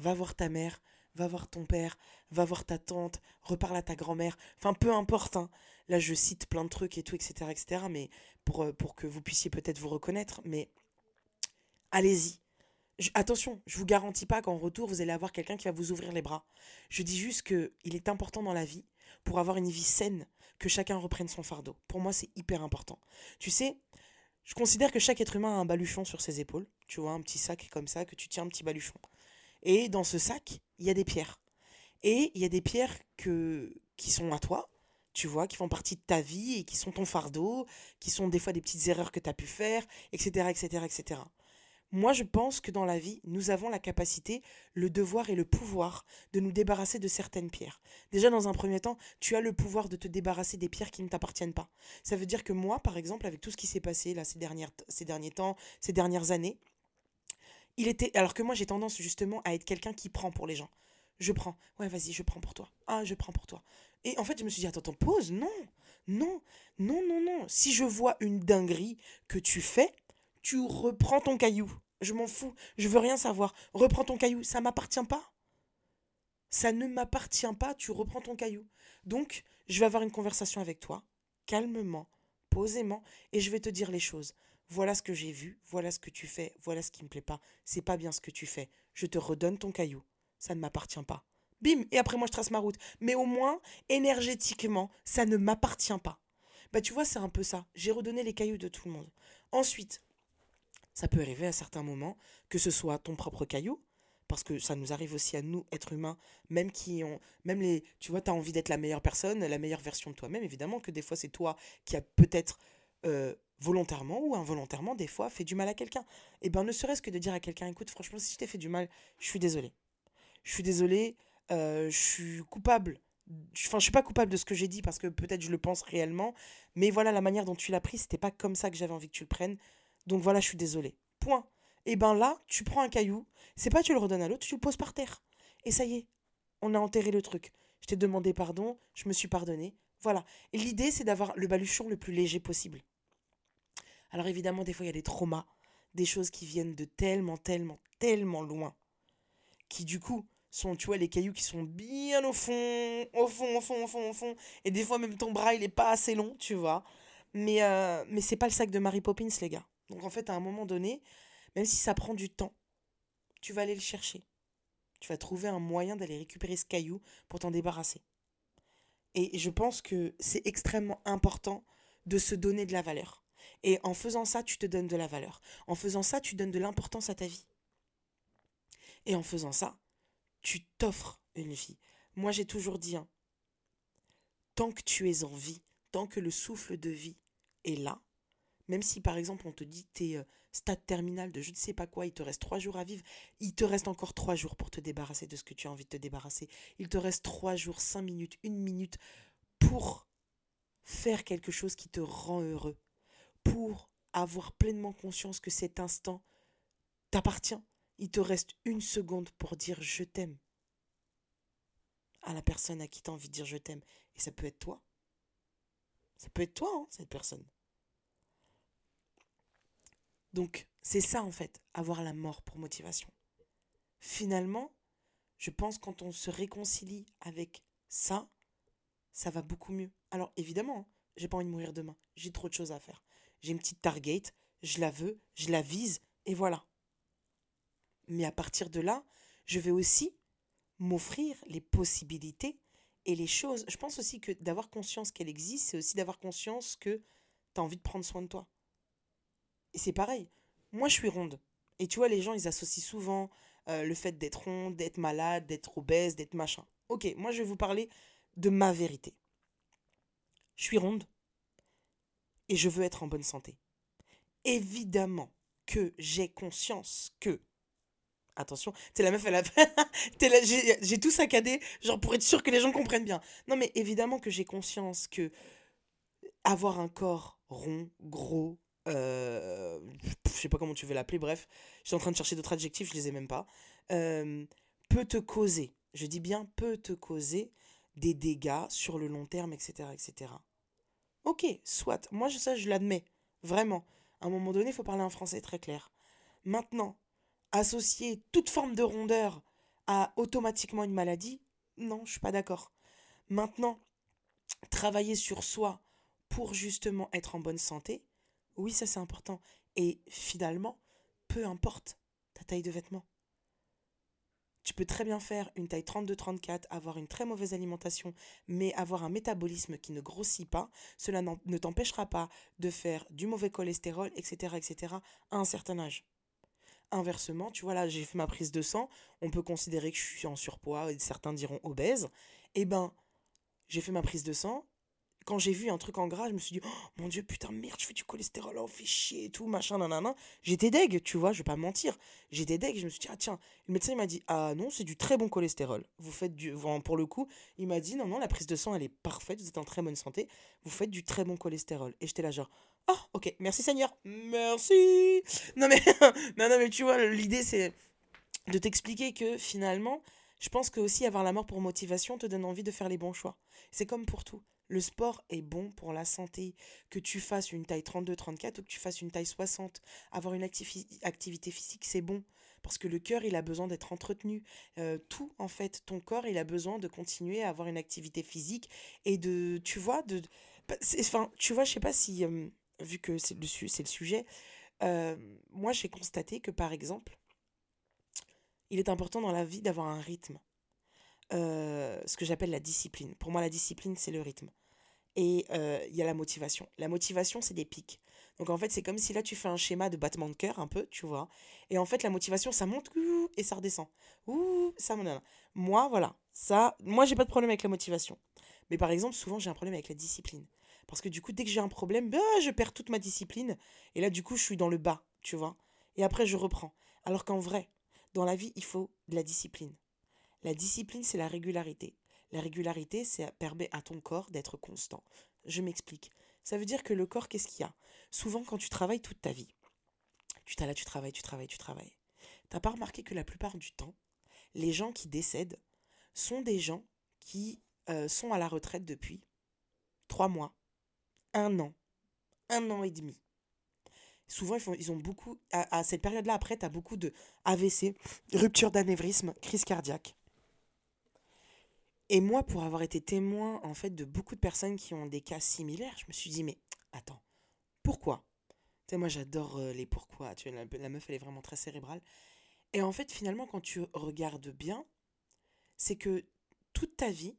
Speaker 2: va voir ta mère, va voir ton père, va voir ta tante, reparle à ta grand-mère, enfin peu importe, hein. là je cite plein de trucs et tout, etc., etc., mais euh, pour que vous puissiez peut-être vous reconnaître, mais allez-y, attention, je vous garantis pas qu'en retour, vous allez avoir quelqu'un qui va vous ouvrir les bras. Je dis juste que il est important dans la vie, pour avoir une vie saine, que chacun reprenne son fardeau. Pour moi, c'est hyper important. Tu sais, je considère que chaque être humain a un baluchon sur ses épaules. Tu vois, un petit sac comme ça, que tu tiens un petit baluchon. Et dans ce sac, il y a des pierres. Et il y a des pierres que, qui sont à toi, tu vois, qui font partie de ta vie et qui sont ton fardeau, qui sont des fois des petites erreurs que tu as pu faire, etc., etc., etc. Moi, je pense que dans la vie, nous avons la capacité, le devoir et le pouvoir de nous débarrasser de certaines pierres. Déjà, dans un premier temps, tu as le pouvoir de te débarrasser des pierres qui ne t'appartiennent pas. Ça veut dire que moi, par exemple, avec tout ce qui s'est passé là ces, derniers temps, ces dernières années, il était. Alors que moi, j'ai tendance justement à être quelqu'un qui prend pour les gens. Je prends. Ouais, vas-y, je prends pour toi. Ah, je prends pour toi. Et en fait, je me suis dit, attends, attends, pause. Non, non, non, non, non. Si je vois une dinguerie que tu fais, tu reprends ton caillou. Je m'en fous, je veux rien savoir. Reprends ton caillou, ça m'appartient pas. Ça ne m'appartient pas, tu reprends ton caillou. Donc, je vais avoir une conversation avec toi, calmement, posément, et je vais te dire les choses. Voilà ce que j'ai vu, voilà ce que tu fais, voilà ce qui me plaît pas. C'est pas bien ce que tu fais. Je te redonne ton caillou. Ça ne m'appartient pas. Bim, et après moi je trace ma route. Mais au moins, énergétiquement, ça ne m'appartient pas. Bah tu vois, c'est un peu ça. J'ai redonné les cailloux de tout le monde. Ensuite, ça peut arriver à certains moments que ce soit ton propre caillou, parce que ça nous arrive aussi à nous, êtres humains, même qui ont, même les, tu vois, tu as envie d'être la meilleure personne, la meilleure version de toi-même, évidemment que des fois c'est toi qui a peut-être euh, volontairement ou involontairement des fois fait du mal à quelqu'un. Et eh ben ne serait-ce que de dire à quelqu'un, écoute, franchement, si je t'ai fait du mal, je suis désolé. Je suis désolé, euh, je suis coupable. Enfin, je suis pas coupable de ce que j'ai dit parce que peut-être je le pense réellement, mais voilà la manière dont tu l'as pris, c'était pas comme ça que j'avais envie que tu le prennes. Donc voilà, je suis désolé. Point. Et ben là, tu prends un caillou, c'est pas tu le redonnes à l'autre, tu le poses par terre. Et ça y est, on a enterré le truc. Je t'ai demandé pardon, je me suis pardonné. Voilà. Et l'idée, c'est d'avoir le baluchon le plus léger possible. Alors évidemment, des fois, il y a des traumas, des choses qui viennent de tellement, tellement, tellement loin, qui du coup sont, tu vois, les cailloux qui sont bien au fond, au fond, au fond, au fond, au fond. Et des fois, même ton bras, il est pas assez long, tu vois. Mais, euh, mais c'est pas le sac de Mary Poppins, les gars. Donc en fait, à un moment donné, même si ça prend du temps, tu vas aller le chercher. Tu vas trouver un moyen d'aller récupérer ce caillou pour t'en débarrasser. Et je pense que c'est extrêmement important de se donner de la valeur. Et en faisant ça, tu te donnes de la valeur. En faisant ça, tu donnes de l'importance à ta vie. Et en faisant ça, tu t'offres une vie. Moi, j'ai toujours dit, hein, tant que tu es en vie, tant que le souffle de vie est là, même si par exemple on te dit que tu es euh, stade terminal de je ne sais pas quoi, il te reste trois jours à vivre, il te reste encore trois jours pour te débarrasser de ce que tu as envie de te débarrasser. Il te reste trois jours, cinq minutes, une minute pour faire quelque chose qui te rend heureux, pour avoir pleinement conscience que cet instant t'appartient. Il te reste une seconde pour dire je t'aime à la personne à qui tu as envie de dire je t'aime. Et ça peut être toi. Ça peut être toi, hein, cette personne. Donc, c'est ça en fait, avoir la mort pour motivation. Finalement, je pense quand on se réconcilie avec ça, ça va beaucoup mieux. Alors évidemment, j'ai pas envie de mourir demain. J'ai trop de choses à faire. J'ai une petite target, je la veux, je la vise, et voilà. Mais à partir de là, je vais aussi m'offrir les possibilités et les choses. Je pense aussi que d'avoir conscience qu'elle existe, c'est aussi d'avoir conscience que tu as envie de prendre soin de toi. Et c'est pareil. Moi, je suis ronde. Et tu vois, les gens, ils associent souvent euh, le fait d'être ronde, d'être malade, d'être obèse, d'être machin. Ok, moi, je vais vous parler de ma vérité. Je suis ronde et je veux être en bonne santé. Évidemment que j'ai conscience que Attention, t'es la meuf, elle a. j'ai tout saccadé, genre pour être sûr que les gens comprennent bien. Non, mais évidemment que j'ai conscience que avoir un corps rond, gros, euh, je sais pas comment tu veux l'appeler, bref, j'étais en train de chercher d'autres adjectifs, je les ai même pas, euh, peut te causer, je dis bien peut te causer des dégâts sur le long terme, etc. etc. Ok, soit, moi ça je l'admets, vraiment. À un moment donné, il faut parler en français très clair. Maintenant, associer toute forme de rondeur à automatiquement une maladie, non, je suis pas d'accord. Maintenant, travailler sur soi pour justement être en bonne santé, oui, ça c'est important. Et finalement, peu importe ta taille de vêtements. Tu peux très bien faire une taille 32-34, avoir une très mauvaise alimentation, mais avoir un métabolisme qui ne grossit pas. Cela ne t'empêchera pas de faire du mauvais cholestérol, etc., etc., à un certain âge. Inversement, tu vois, là, j'ai fait ma prise de sang, on peut considérer que je suis en surpoids, et certains diront obèse. Eh ben, j'ai fait ma prise de sang. Quand j'ai vu un truc en gras, je me suis dit, oh mon dieu, putain, merde, je fais du cholestérol, oh, fait chier et tout, machin, nanana. J'étais deg, tu vois, je vais pas mentir. J'étais deg, je me suis dit, ah tiens, le médecin, il m'a dit, ah non, c'est du très bon cholestérol. Vous faites du. Pour le coup, il m'a dit, non, non, la prise de sang, elle est parfaite, vous êtes en très bonne santé, vous faites du très bon cholestérol. Et j'étais là, genre, Oh, ok, merci Seigneur. Merci. Non mais, non, non, mais tu vois, l'idée c'est de t'expliquer que finalement, je pense que aussi avoir la mort pour motivation te donne envie de faire les bons choix. C'est comme pour tout. Le sport est bon pour la santé. Que tu fasses une taille 32-34 ou que tu fasses une taille 60, avoir une activité physique, c'est bon. Parce que le cœur, il a besoin d'être entretenu. Euh, tout, en fait, ton corps, il a besoin de continuer à avoir une activité physique et de, tu vois, de... Bah, enfin, tu vois, je sais pas si... Euh, vu que c'est le, sujet, euh, moi j'ai constaté que par exemple, il est important dans la vie d'avoir un rythme. Ce que j'appelle la discipline. Pour moi, la discipline, c'est le rythme. Et euh, il y a la motivation. La motivation, c'est des pics. Donc en fait, c'est comme si là, tu fais un schéma de battement de cœur, un peu, tu vois. Et en fait, la motivation, ça monte et ça redescend. Ouh, ça Moi, voilà. Ça, moi, j'ai pas de problème avec la motivation. Mais par exemple, souvent, j'ai un problème avec la discipline. Parce que du coup, dès que j'ai un problème, bah, je perds toute ma discipline. Et là, du coup, je suis dans le bas, tu vois. Et après, je reprends. Alors qu'en vrai, dans la vie, il faut de la discipline. La discipline, c'est la régularité. La régularité, c'est permet à ton corps d'être constant. Je m'explique. Ça veut dire que le corps, qu'est-ce qu'il y a? Souvent, quand tu travailles toute ta vie, tu t'as là, tu travailles, tu travailles, tu travailles. T'as pas remarqué que la plupart du temps, les gens qui décèdent sont des gens qui euh, sont à la retraite depuis trois mois, un an, un an et demi. Souvent, ils, font, ils ont beaucoup, à, cette période-là, après, tu as beaucoup de AVC, rupture d'anévrisme, crise cardiaque. Et moi, pour avoir été témoin, en fait, de beaucoup de personnes qui ont des cas similaires, je me suis dit, mais attends, pourquoi? Tu sais, moi, j'adore euh, les pourquoi. Tu vois, la, meuf, elle est vraiment très cérébrale. Et en fait, finalement, quand tu regardes bien, c'est que toute ta vie,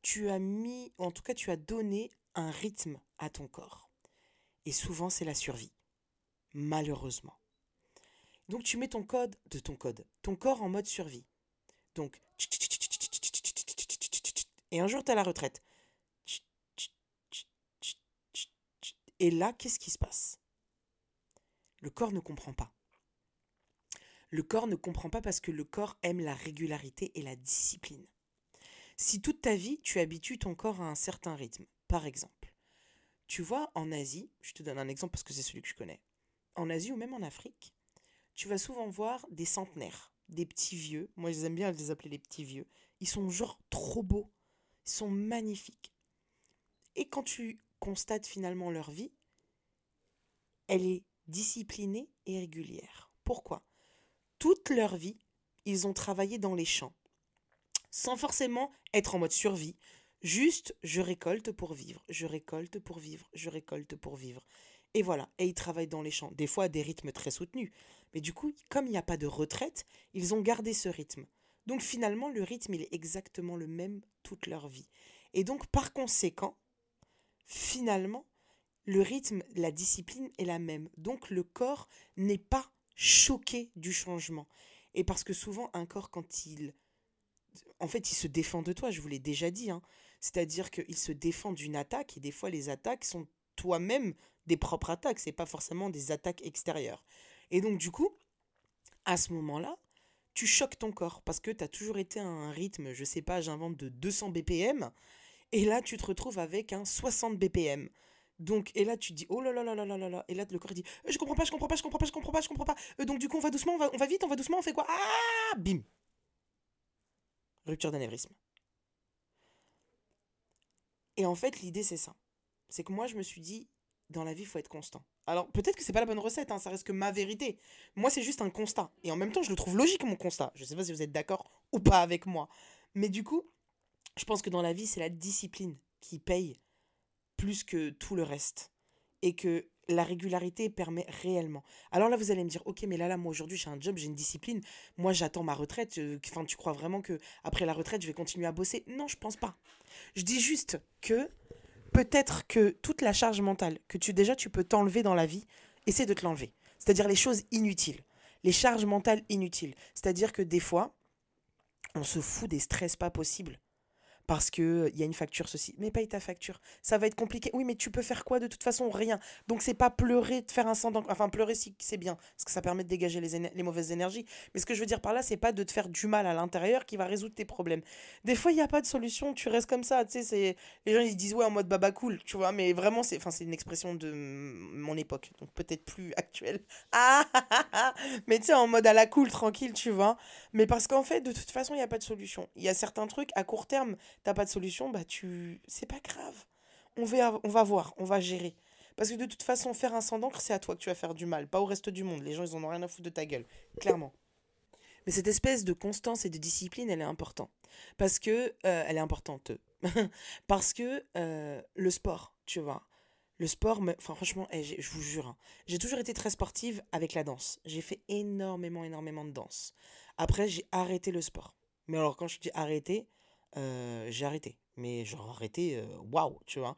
Speaker 2: tu as mis, en tout cas, tu as donné un rythme à ton corps. Et souvent, c'est la survie. Malheureusement. Donc, tu mets ton code, de ton code, ton corps en mode survie. Donc, et un jour, tu as la retraite. Et là, qu'est-ce qui se passe? Le corps ne comprend pas. Le corps ne comprend pas parce que le corps aime la régularité et la discipline. Si toute ta vie, tu habitues ton corps à un certain rythme, par exemple, tu vois, en Asie, je te donne un exemple parce que c'est celui que je connais, en Asie ou même en Afrique, tu vas souvent voir des centenaires, des petits vieux, moi j'aime bien les appeler les petits vieux, ils sont genre trop beaux, sont magnifiques. Et quand tu constates finalement leur vie, elle est disciplinée et régulière. Pourquoi? Toute leur vie, ils ont travaillé dans les champs, sans forcément être en mode survie, Juste, je récolte pour vivre, je récolte pour vivre, je récolte pour vivre. Et voilà, et ils travaillent dans les champs, des fois à des rythmes très soutenus. Mais du coup, comme il n'y a pas de retraite, ils ont gardé ce rythme. Donc finalement, le rythme, il est exactement le même toute leur vie. Et donc, par conséquent, finalement, le rythme, la discipline est la même. Donc le corps n'est pas choqué du changement. Et parce que souvent, un corps, quand il... En fait, il se défend de toi, je vous l'ai déjà dit. Hein. C'est-à-dire qu'il se défend d'une attaque, et des fois, les attaques sont toi-même des propres attaques, c'est pas forcément des attaques extérieures. Et donc, du coup, à ce moment-là, tu choques ton corps, parce que tu as toujours été à un rythme, je sais pas, j'invente de 200 BPM, et là, tu te retrouves avec un 60 BPM. Donc, et là, tu dis, oh là là là là là là là. Et là, le corps dit, euh, je comprends pas, je comprends pas, je comprends pas, je comprends pas, je comprends pas. Euh, donc, du coup, on va doucement, on va, on va vite, on va doucement, on fait quoi? Ah Bim Rupture d'anévrisme. Et en fait, l'idée, c'est ça. C'est que moi, je me suis dit, dans la vie, il faut être constant. Alors, peut-être que c'est pas la bonne recette, hein, ça reste que ma vérité. Moi, c'est juste un constat. Et en même temps, je le trouve logique, mon constat. Je sais pas si vous êtes d'accord ou pas avec moi. Mais du coup, je pense que dans la vie, c'est la discipline qui paye plus que tout le reste. Et que la régularité permet réellement. Alors là, vous allez me dire, ok, mais là, là, moi aujourd'hui, j'ai un job, j'ai une discipline. Moi, j'attends ma retraite. Euh, enfin, tu crois vraiment que après la retraite, je vais continuer à bosser? Non, je pense pas. Je dis juste que peut-être que toute la charge mentale que tu déjà tu peux t'enlever dans la vie, essaie de te l'enlever. C'est-à-dire les choses inutiles, les charges mentales inutiles. C'est-à-dire que des fois, on se fout des stress pas possibles parce que il y a une facture ceci. Mais paye ta facture. Ça va être compliqué. Oui, mais tu peux faire quoi de toute façon? Rien. Donc c'est pas pleurer, de faire un sang Enfin, pleurer si c'est bien, parce que ça permet de dégager les, mauvaises énergies. Mais ce que je veux dire par là, c'est pas de te faire du mal à l'intérieur qui va résoudre tes problèmes. Des fois, il n'y a pas de solution. Tu restes comme ça. Tu sais, les gens ils disent ouais en mode baba cool, tu vois. Mais vraiment, c'est, c'est une expression de mon époque, donc peut-être plus actuelle. Ah, mais tu sais en mode à la cool, tranquille, tu vois. Mais parce qu'en fait, de toute façon, il n'y a pas de solution. Il y a certains trucs à court terme t'as pas de solution, bah tu. C'est pas grave. On va, on va voir, on va gérer. Parce que de toute façon, faire un sang d'encre, c'est à toi que tu vas faire du mal, pas au reste du monde. Les gens, ils en ont rien à foutre de ta gueule, clairement. Mais cette espèce de constance et de discipline, elle est importante. Parce que. Euh, elle est importante. Parce que euh, le sport, tu vois. Le sport, enfin, franchement, eh, je vous jure, hein, j'ai toujours été très sportive avec la danse. J'ai fait énormément, énormément de danse. Après, j'ai arrêté le sport. Mais alors, quand je dis arrêter, euh, j'ai arrêté. Mais genre arrêté, euh, waouh, tu vois.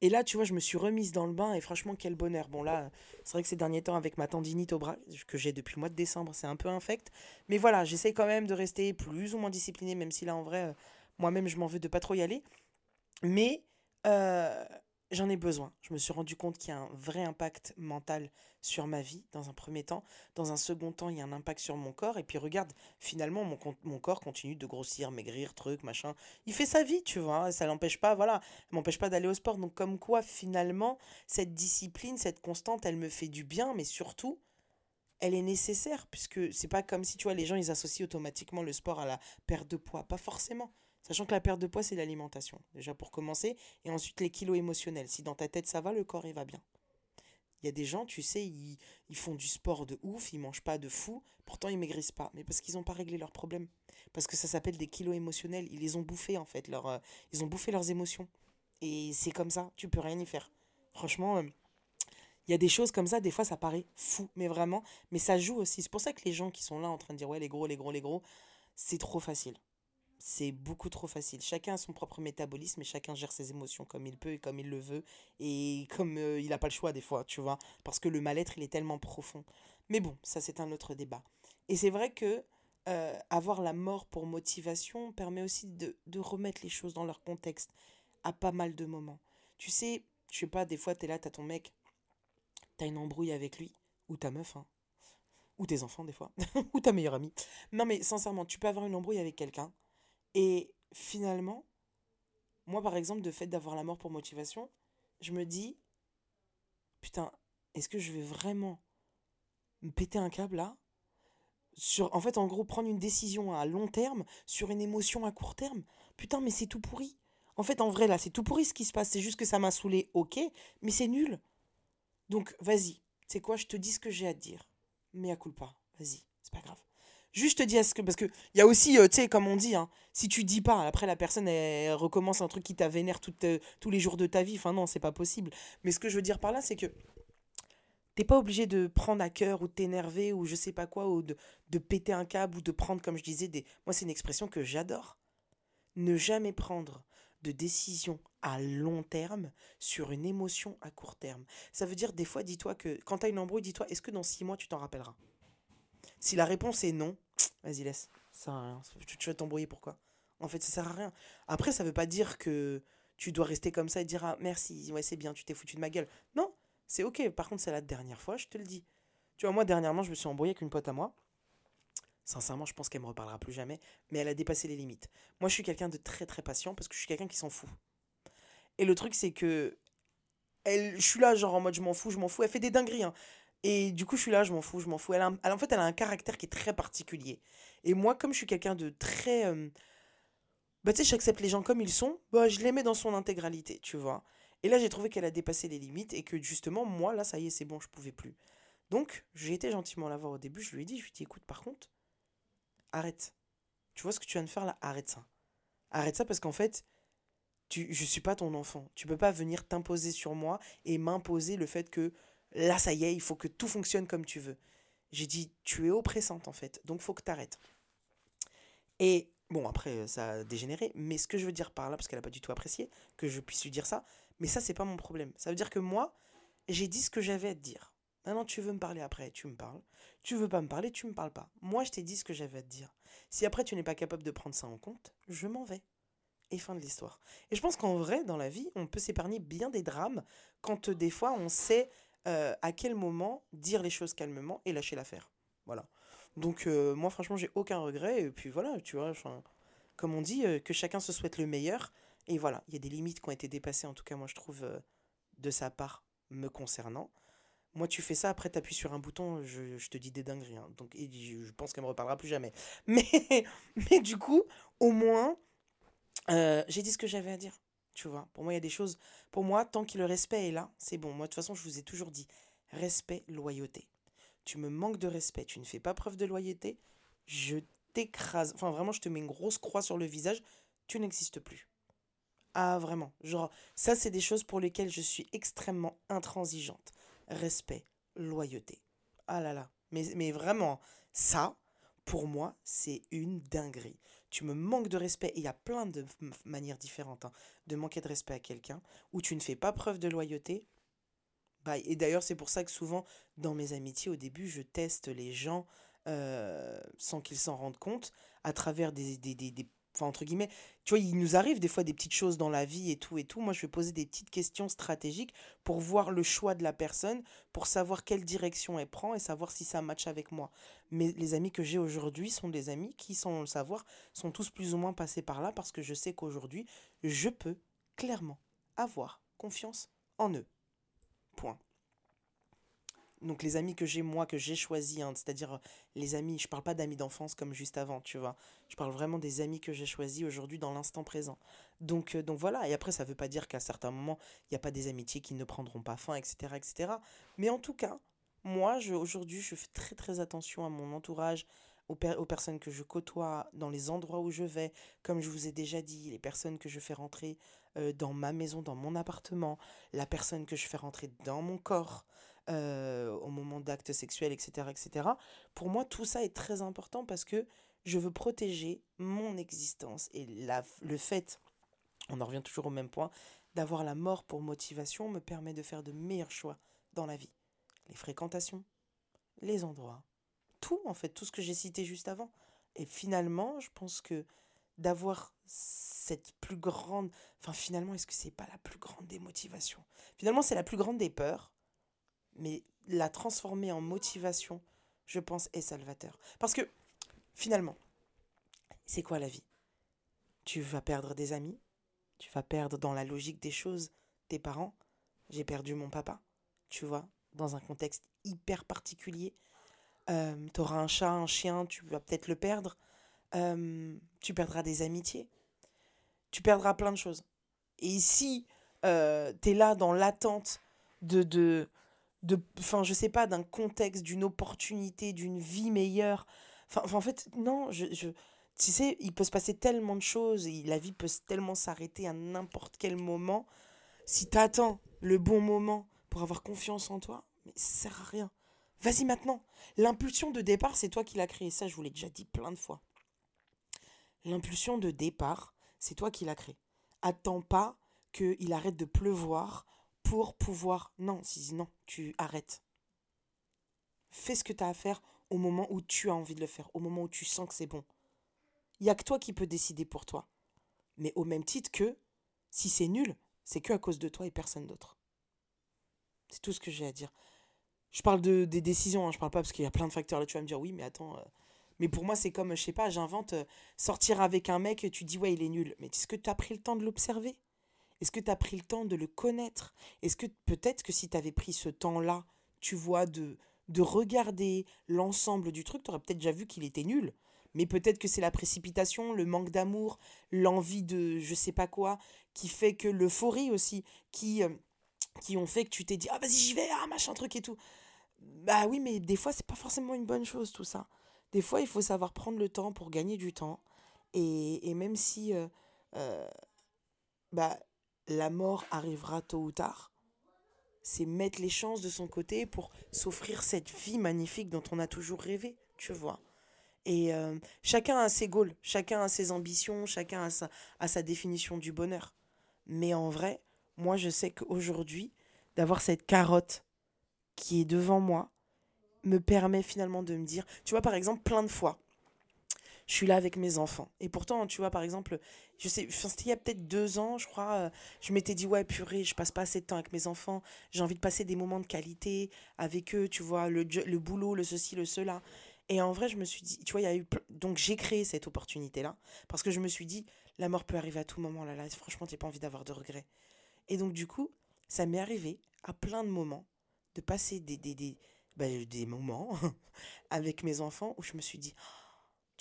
Speaker 2: Et là, tu vois, je me suis remise dans le bain et franchement, quel bonheur. Bon, là, c'est vrai que ces derniers temps, avec ma tendinite au bras, que j'ai depuis le mois de décembre, c'est un peu infect. Mais voilà, j'essaie quand même de rester plus ou moins disciplinée, même si là, en vrai, euh, moi-même, je m'en veux de pas trop y aller. Mais j'en ai besoin. Je me suis rendu compte qu'il y a un vrai impact mental sur ma vie, dans un premier temps. Dans un second temps, il y a un impact sur mon corps. Et puis regarde, finalement, mon, mon corps continue de grossir, maigrir, truc, machin. Il fait sa vie, tu vois. Ça l'empêche pas, voilà, m'empêche pas d'aller au sport. Donc comme quoi, finalement, cette discipline, cette constante, elle me fait du bien, mais surtout, elle est nécessaire, puisque c'est pas comme si, tu vois, les gens, ils associent automatiquement le sport à la perte de poids. Pas forcément. Sachant que la perte de poids, c'est l'alimentation, déjà pour commencer, et ensuite les kilos émotionnels. Si dans ta tête ça va, le corps il va bien. Il y a des gens, tu sais, ils, font du sport de ouf, ils mangent pas de fou, pourtant ils maigrissent pas, mais parce qu'ils n'ont pas réglé leurs problèmes. Parce que ça s'appelle des kilos émotionnels, ils les ont bouffés en fait, leur, euh, ils ont bouffé leurs émotions. Et c'est comme ça, tu peux rien y faire. Franchement, euh, il y a des choses comme ça, des fois ça paraît fou, mais vraiment, mais ça joue aussi. C'est pour ça que les gens qui sont là en train de dire ouais les gros, les gros, les gros, c'est trop facile c'est beaucoup trop facile. Chacun a son propre métabolisme et chacun gère ses émotions comme il peut et comme il le veut et comme euh, il n'a pas le choix des fois, tu vois, parce que le mal-être, il est tellement profond. Mais bon, ça c'est un autre débat. Et c'est vrai que euh, avoir la mort pour motivation permet aussi de, de, remettre les choses dans leur contexte à pas mal de moments. Tu sais, je sais pas, des fois tu es là, tu as ton mec, tu as une embrouille avec lui, ou ta meuf, hein, ou tes enfants des fois, ou ta meilleure amie. Non mais sincèrement, tu peux avoir une embrouille avec quelqu'un, et finalement, moi par exemple, de fait d'avoir la mort pour motivation, je me dis, putain, est-ce que je vais vraiment me péter un câble là? Sur, en fait, en gros, prendre une décision à long terme sur une émotion à court terme. Putain, mais c'est tout pourri. En fait, en vrai, là, c'est tout pourri ce qui se passe. C'est juste que ça m'a saoulé, ok, mais c'est nul. Donc, vas-y. C'est quoi Je te dis ce que j'ai à te dire. Mais à coup pas. Vas-y, c'est pas grave. Juste te dis est-ce que. Parce qu'il y a aussi, euh, tu sais, comme on dit, hein, si tu dis pas, après la personne, elle, recommence un truc qui t'a vénère euh, tous les jours de ta vie. Enfin, non, c'est pas possible. Mais ce que je veux dire par là, c'est que. T'es pas obligé de prendre à cœur ou t'énerver ou je sais pas quoi, ou de, de péter un câble ou de prendre, comme je disais, des. Moi, c'est une expression que j'adore. Ne jamais prendre de décision à long terme sur une émotion à court terme. Ça veut dire, des fois, dis-toi que quand tu as une embrouille, dis-toi, est-ce que dans six mois, tu t'en rappelleras? Si la réponse est non, vas-y, laisse. Ça Tu vas t'embrouiller pourquoi? En fait, ça sert à rien. Après, ça veut pas dire que tu dois rester comme ça et dire, ah, merci, ouais, c'est bien, tu t'es foutu de ma gueule. Non, c'est ok. Par contre, c'est la dernière fois, je te le dis. Tu vois, moi, dernièrement, je me suis embrouillé avec une pote à moi. Sincèrement, je pense qu'elle me reparlera plus jamais, mais elle a dépassé les limites. Moi, je suis quelqu'un de très très patient parce que je suis quelqu'un qui s'en fout. Et le truc, c'est que elle, je suis là, genre en mode je m'en fous, je m'en fous. Elle fait des dingueries, hein. Et du coup, je suis là, je m'en fous, je m'en fous. Elle, en fait, elle a un caractère qui est très particulier. Et moi, comme je suis quelqu'un de très. Euh, bah, tu sais, j'accepte les gens comme ils sont, bah, je les mets dans son intégralité, tu vois. Et là, j'ai trouvé qu'elle a dépassé les limites et que justement, moi, là, ça y est, c'est bon, je pouvais plus. Donc, j'ai été gentiment la voir au début, je lui ai dit, je lui ai dit, écoute, par contre, arrête. Tu vois ce que tu viens de faire là? Arrête ça. Arrête ça parce qu'en fait, tu, je suis pas ton enfant. Tu peux pas venir t'imposer sur moi et m'imposer le fait que là, ça y est, il faut que tout fonctionne comme tu veux. J'ai dit, tu es oppressante en fait, donc faut que tu arrêtes. Et bon, après, ça a dégénéré, mais ce que je veux dire par là, parce qu'elle n'a pas du tout apprécié que je puisse lui dire ça, mais ça, c'est pas mon problème. Ça veut dire que moi, j'ai dit ce que j'avais à te dire. Maintenant, tu veux me parler après, tu me parles. Tu veux pas me parler, tu me parles pas. Moi, je t'ai dit ce que j'avais à te dire. Si après tu n'es pas capable de prendre ça en compte, je m'en vais. Et fin de l'histoire. Et je pense qu'en vrai, dans la vie, on peut s'épargner bien des drames quand euh, des fois on sait euh, à quel moment dire les choses calmement et lâcher l'affaire. Voilà. Donc euh, moi, franchement, j'ai aucun regret. Et puis voilà, tu vois, comme on dit, que chacun se souhaite le meilleur. Et voilà, il y a des limites qui ont été dépassées, en tout cas, moi, je trouve, de sa part, me concernant. Moi, tu fais ça, après, tu appuies sur un bouton, je, te dis des dingueries. Hein. Donc, et je, pense qu'elle me reparlera plus jamais. Mais, mais du coup, au moins, euh, j'ai dit ce que j'avais à dire. Tu vois, pour moi, il y a des choses. Pour moi, tant que le respect est là, c'est bon. Moi, de toute façon, je vous ai toujours dit respect, loyauté. Tu me manques de respect, tu ne fais pas preuve de loyauté, je t'écrase. Enfin, vraiment, je te mets une grosse croix sur le visage, tu n'existes plus. Ah, vraiment. Genre, ça, c'est des choses pour lesquelles je suis extrêmement intransigeante respect, loyauté. Ah là là, mais, mais vraiment, ça, pour moi, c'est une dinguerie. Tu me manques de respect, et il y a plein de manières différentes hein, de manquer de respect à quelqu'un, où tu ne fais pas preuve de loyauté. Bah, et d'ailleurs, c'est pour ça que souvent, dans mes amitiés, au début, je teste les gens euh, sans qu'ils s'en rendent compte, à travers des enfin entre guillemets, tu vois, il nous arrive des fois des petites choses dans la vie et tout et tout. Moi, je vais poser des petites questions stratégiques pour voir le choix de la personne, pour savoir quelle direction elle prend et savoir si ça match avec moi. Mais les amis que j'ai aujourd'hui sont des amis qui, sans le savoir, sont tous plus ou moins passés par là parce que je sais qu'aujourd'hui, je peux clairement avoir confiance en eux. Point donc les amis que j'ai moi que j'ai choisis hein, c'est-à-dire euh, les amis je parle pas d'amis d'enfance comme juste avant tu vois. Je parle vraiment des amis que j'ai choisis aujourd'hui dans l'instant présent. Donc euh, donc voilà et après ça veut pas dire qu'à certains moments il n'y a pas des amitiés qui ne prendront pas fin etc etc mais en tout cas moi aujourd'hui je fais très très attention à mon entourage aux, aux, personnes que je côtoie, dans les endroits où je vais, comme je vous ai déjà dit, les personnes que je fais rentrer euh, dans ma maison, dans mon appartement, la personne que je fais rentrer dans mon corps, euh, au moment d'actes sexuels, etc., etc. Pour moi, tout ça est très important parce que je veux protéger mon existence. Et la, le fait, on en revient toujours au même point, d'avoir la mort pour motivation me permet de faire de meilleurs choix dans la vie. Les fréquentations, les endroits, tout en fait, tout ce que j'ai cité juste avant. Et finalement, je pense que d'avoir cette plus grande... Enfin, finalement, est-ce que c'est pas la plus grande des motivations? Finalement, c'est la plus grande des peurs, mais la transformer en motivation, je pense, est salvateur. Parce que, finalement, c'est quoi la vie? Tu vas perdre des amis, tu vas perdre dans la logique des choses tes parents. J'ai perdu mon papa, tu vois, dans un contexte hyper particulier. Euh, tu auras un chat, un chien, tu vas peut-être le perdre. Euh, tu perdras des amitiés. Tu perdras plein de choses. Et si euh, tu es là dans l'attente de, de, de enfin je sais pas d'un contexte d'une opportunité d'une vie meilleure en fait, non, je, je, tu sais, il peut se passer tellement de choses, et la vie peut tellement s'arrêter à n'importe quel moment. Si tu attends le bon moment pour avoir confiance en toi, mais ça sert à rien. Vas-y maintenant. L'impulsion de départ, c'est toi qui l'as créée. Ça, je vous l'ai déjà dit plein de fois. L'impulsion de départ, c'est toi qui l'as créée. Attends pas qu'il arrête de pleuvoir pour pouvoir. Non, si, non, tu arrêtes. Fais ce que tu as à faire au moment où tu as envie de le faire, au moment où tu sens que c'est bon. Il n'y a que toi qui peux décider pour toi. Mais au même titre que, si c'est nul, c'est que à cause de toi et personne d'autre. C'est tout ce que j'ai à dire. Je parle de, des décisions, hein, je parle pas parce qu'il y a plein de facteurs là. Tu vas me dire, oui, mais attends. Euh, mais pour moi, c'est comme, je sais pas, j'invente euh, sortir avec un mec, tu dis, ouais, il est nul. Mais est-ce que tu as pris le temps de l'observer? Est-ce que tu as pris le temps de le connaître? Est-ce que peut-être que si tu avais pris ce temps-là, tu vois, de, de regarder l'ensemble du truc, tu aurais peut-être déjà vu qu'il était nul mais peut-être que c'est la précipitation, le manque d'amour, l'envie de je sais pas quoi, qui fait que l'euphorie aussi, qui, euh, qui ont fait que tu t'es dit ah vas-y j'y vais, ah machin truc et tout. Bah oui, mais des fois c'est pas forcément une bonne chose tout ça. Des fois il faut savoir prendre le temps pour gagner du temps. Et, et même si euh, euh, bah, la mort arrivera tôt ou tard, c'est mettre les chances de son côté pour s'offrir cette vie magnifique dont on a toujours rêvé, tu vois. Et euh, chacun a ses goals, chacun a ses ambitions, chacun a sa, a sa définition du bonheur. Mais en vrai, moi je sais qu'aujourd'hui, d'avoir cette carotte qui est devant moi, me permet finalement de me dire, tu vois par exemple plein de fois, je suis là avec mes enfants. Et pourtant, tu vois, par exemple, je sais, c'était il y a peut-être deux ans, je crois, euh, je m'étais dit, ouais, purée, je passe pas assez de temps avec mes enfants, j'ai envie de passer des moments de qualité avec eux, tu vois, le, le boulot, le ceci, le cela. Et en vrai, je me suis dit, tu vois, il y a eu. Donc j'ai créé cette opportunité-là, parce que je me suis dit, la mort peut arriver à tout moment, là, là, franchement, n'as pas envie d'avoir de regrets. Et donc, du coup, ça m'est arrivé à plein de moments de passer des, des, des, bah, des moments avec mes enfants où je me suis dit,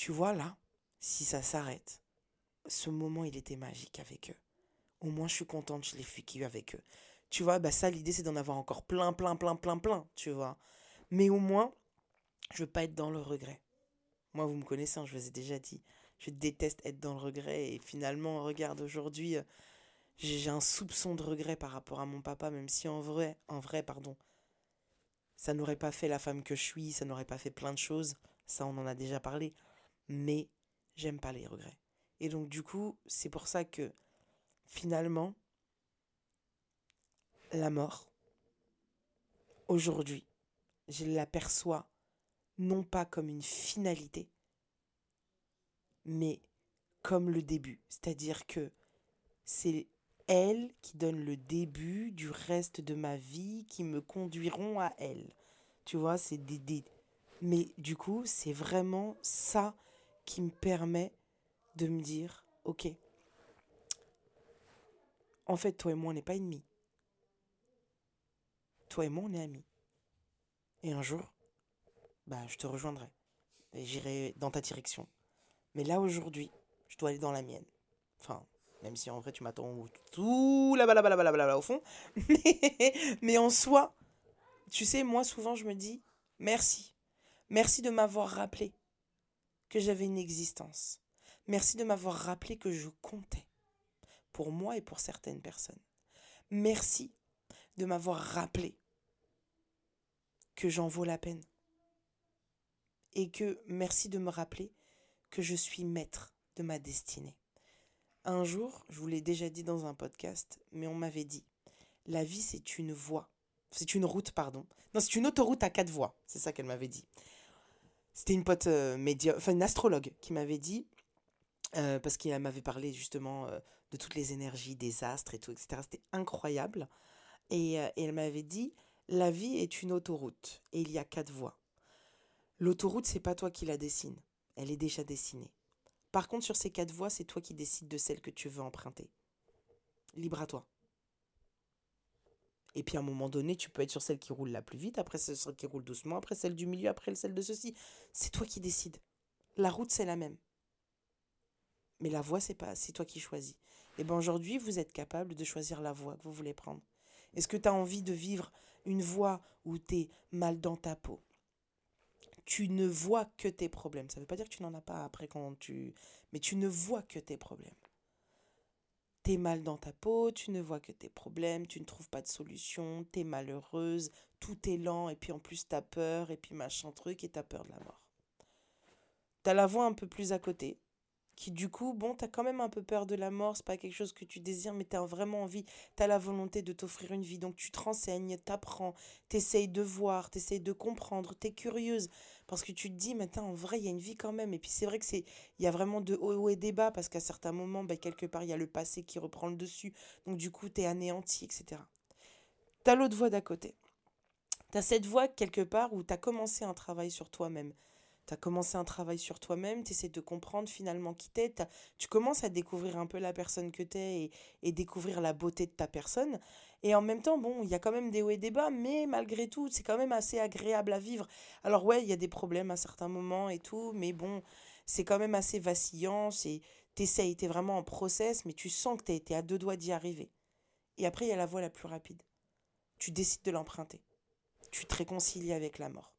Speaker 2: tu vois, là, si ça s'arrête, ce moment, il était magique avec eux. Au moins, je suis contente, je l'ai vécu avec eux. Tu vois, bah ça, l'idée, c'est d'en avoir encore plein, plein, plein, plein, plein, tu vois. Mais au moins, je veux pas être dans le regret. Moi, vous me connaissez, hein, je vous ai déjà dit. Je déteste être dans le regret. Et finalement, regarde, aujourd'hui, euh, j'ai un soupçon de regret par rapport à mon papa, même si en vrai, en vrai, pardon, ça n'aurait pas fait la femme que je suis, ça n'aurait pas fait plein de choses. Ça, on en a déjà parlé. Mais j'aime pas les regrets. Et donc, du coup, c'est pour ça que finalement, la mort, aujourd'hui, je l'aperçois non pas comme une finalité, mais comme le début. C'est-à-dire que c'est elle qui donne le début du reste de ma vie qui me conduiront à elle. Tu vois, c'est des, Mais du coup, c'est vraiment ça qui me permet de me dire, ok, en fait, toi et moi, on n'est pas ennemis. Toi et moi, on est amis. Et un jour, bah, je te rejoindrai. Et j'irai dans ta direction. Mais là, aujourd'hui, je dois aller dans la mienne. Enfin, même si en vrai, tu m'attends tout là-bas, là-bas, là-bas, là-bas, là, au fond. Mais, mais en soi, tu sais, moi, souvent, je me dis merci. Merci de m'avoir rappelé que j'avais une existence. Merci de m'avoir rappelé que je comptais. Pour moi et pour certaines personnes. Merci de m'avoir rappelé que j'en vaux la peine et que merci de me rappeler que je suis maître de ma destinée. Un jour, je vous l'ai déjà dit dans un podcast, mais on m'avait dit, la vie c'est une voie, c'est une route, pardon. Non, c'est une autoroute à quatre voies, c'est ça qu'elle m'avait dit. C'était une pote euh, média, enfin une astrologue qui m'avait dit, euh, parce qu'elle m'avait parlé justement euh, de toutes les énergies des astres et tout, etc. C'était incroyable. Et, elle m'avait dit, la vie est une autoroute et il y a quatre voies. L'autoroute, c'est pas toi qui la dessine. Elle est déjà dessinée. Par contre, sur ces quatre voies, c'est toi qui décides de celle que tu veux emprunter. Libre à toi. Et puis à un moment donné, tu peux être sur celle qui roule la plus vite, après celle qui roule doucement, après celle du milieu, après celle de ceci. C'est toi qui décides. La route, c'est la même. Mais la voie, c'est pas, c'est toi qui choisis. Et bien aujourd'hui, vous êtes capable de choisir la voie que vous voulez prendre. Est-ce que tu as envie de vivre une voie où tu es mal dans ta peau? Tu ne vois que tes problèmes. Ça ne veut pas dire que tu n'en as pas après quand tu... Mais tu ne vois que tes problèmes. T'es mal dans ta peau, tu ne vois que tes problèmes, tu ne trouves pas de solution, t'es malheureuse, tout est lent, et puis en plus t'as peur, et puis machin truc, et t'as peur de la mort. T'as la voix un peu plus à côté, qui du coup, bon, t'as quand même un peu peur de la mort, c'est pas quelque chose que tu désires, mais t'as vraiment envie, t'as la volonté de t'offrir une vie, donc tu te renseignes, t'apprends, t'essayes de voir, t'essayes de comprendre, t'es curieuse, parce que tu te dis, mais en vrai, il y a une vie quand même, et puis c'est vrai que c'est, il y a vraiment de haut et des bas, parce qu'à certains moments, ben, quelque part, il y a le passé qui reprend le dessus, donc du coup, t'es anéanti, etc. T'as l'autre voix d'à côté. T'as cette voix quelque part où t'as commencé un travail sur toi-même tu as commencé un travail sur toi-même, tu essaies de comprendre finalement qui t'es, tu commences à découvrir un peu la personne que tu es et, découvrir la beauté de ta personne. Et en même temps, bon, il y a quand même des hauts et des bas, mais malgré tout, c'est quand même assez agréable à vivre. Alors ouais, il y a des problèmes à certains moments et tout, mais bon, c'est quand même assez vacillant, c'est t'essayes, t'es vraiment en process, mais tu sens que tu as été à deux doigts d'y arriver. Et après, il y a la voie la plus rapide. Tu décides de l'emprunter. Tu te réconcilies avec la mort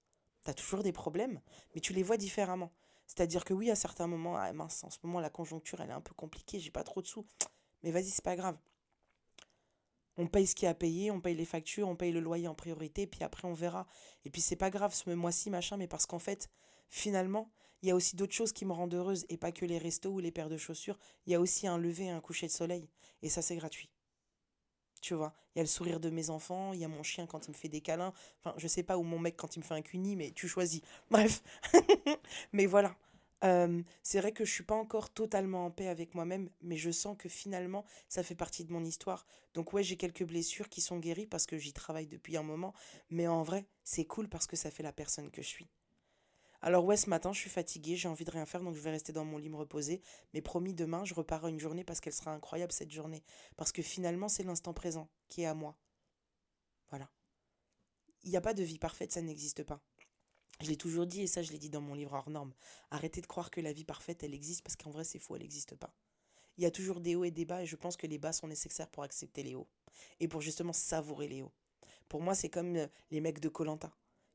Speaker 2: tu as toujours des problèmes, mais tu les vois différemment. C'est-à-dire que oui, à certains moments, ah mince, en ce moment, la conjoncture, elle est un peu compliquée, j'ai pas trop de sous. Mais vas-y, c'est pas grave. On paye ce qu'il y a à payer, on paye les factures, on paye le loyer en priorité, puis après on verra. Et puis c'est pas grave ce mois-ci, machin, mais parce qu'en fait, finalement, il y a aussi d'autres choses qui me rendent heureuse, et pas que les restos ou les paires de chaussures. Il y a aussi un lever et un coucher de soleil. Et ça, c'est gratuit. Tu vois, il y a le sourire de mes enfants, il y a mon chien quand il me fait des câlins. Enfin, je sais pas, où mon mec quand il me fait un cuni, mais tu choisis. Bref. mais voilà. C'est vrai que je suis pas encore totalement en paix avec moi-même, mais je sens que finalement, ça fait partie de mon histoire. Donc ouais, j'ai quelques blessures qui sont guéries parce que j'y travaille depuis un moment, mais en vrai, c'est cool parce que ça fait la personne que je suis. Alors ouais, ce matin, je suis fatiguée, j'ai envie de rien faire, donc je vais rester dans mon lit me reposer. Mais promis, demain, je repars une journée parce qu'elle sera incroyable cette journée. Parce que finalement, c'est l'instant présent qui est à moi. Voilà. Il n'y a pas de vie parfaite, ça n'existe pas. Je l'ai toujours dit, et ça je l'ai dit dans mon livre hors norme. Arrêtez de croire que la vie parfaite, elle existe, parce qu'en vrai, c'est faux, elle n'existe pas. Il y a toujours des hauts et des bas, et je pense que les bas sont nécessaires pour accepter les hauts. Et pour justement savourer les hauts. Pour moi, c'est comme euh, les mecs de Colanta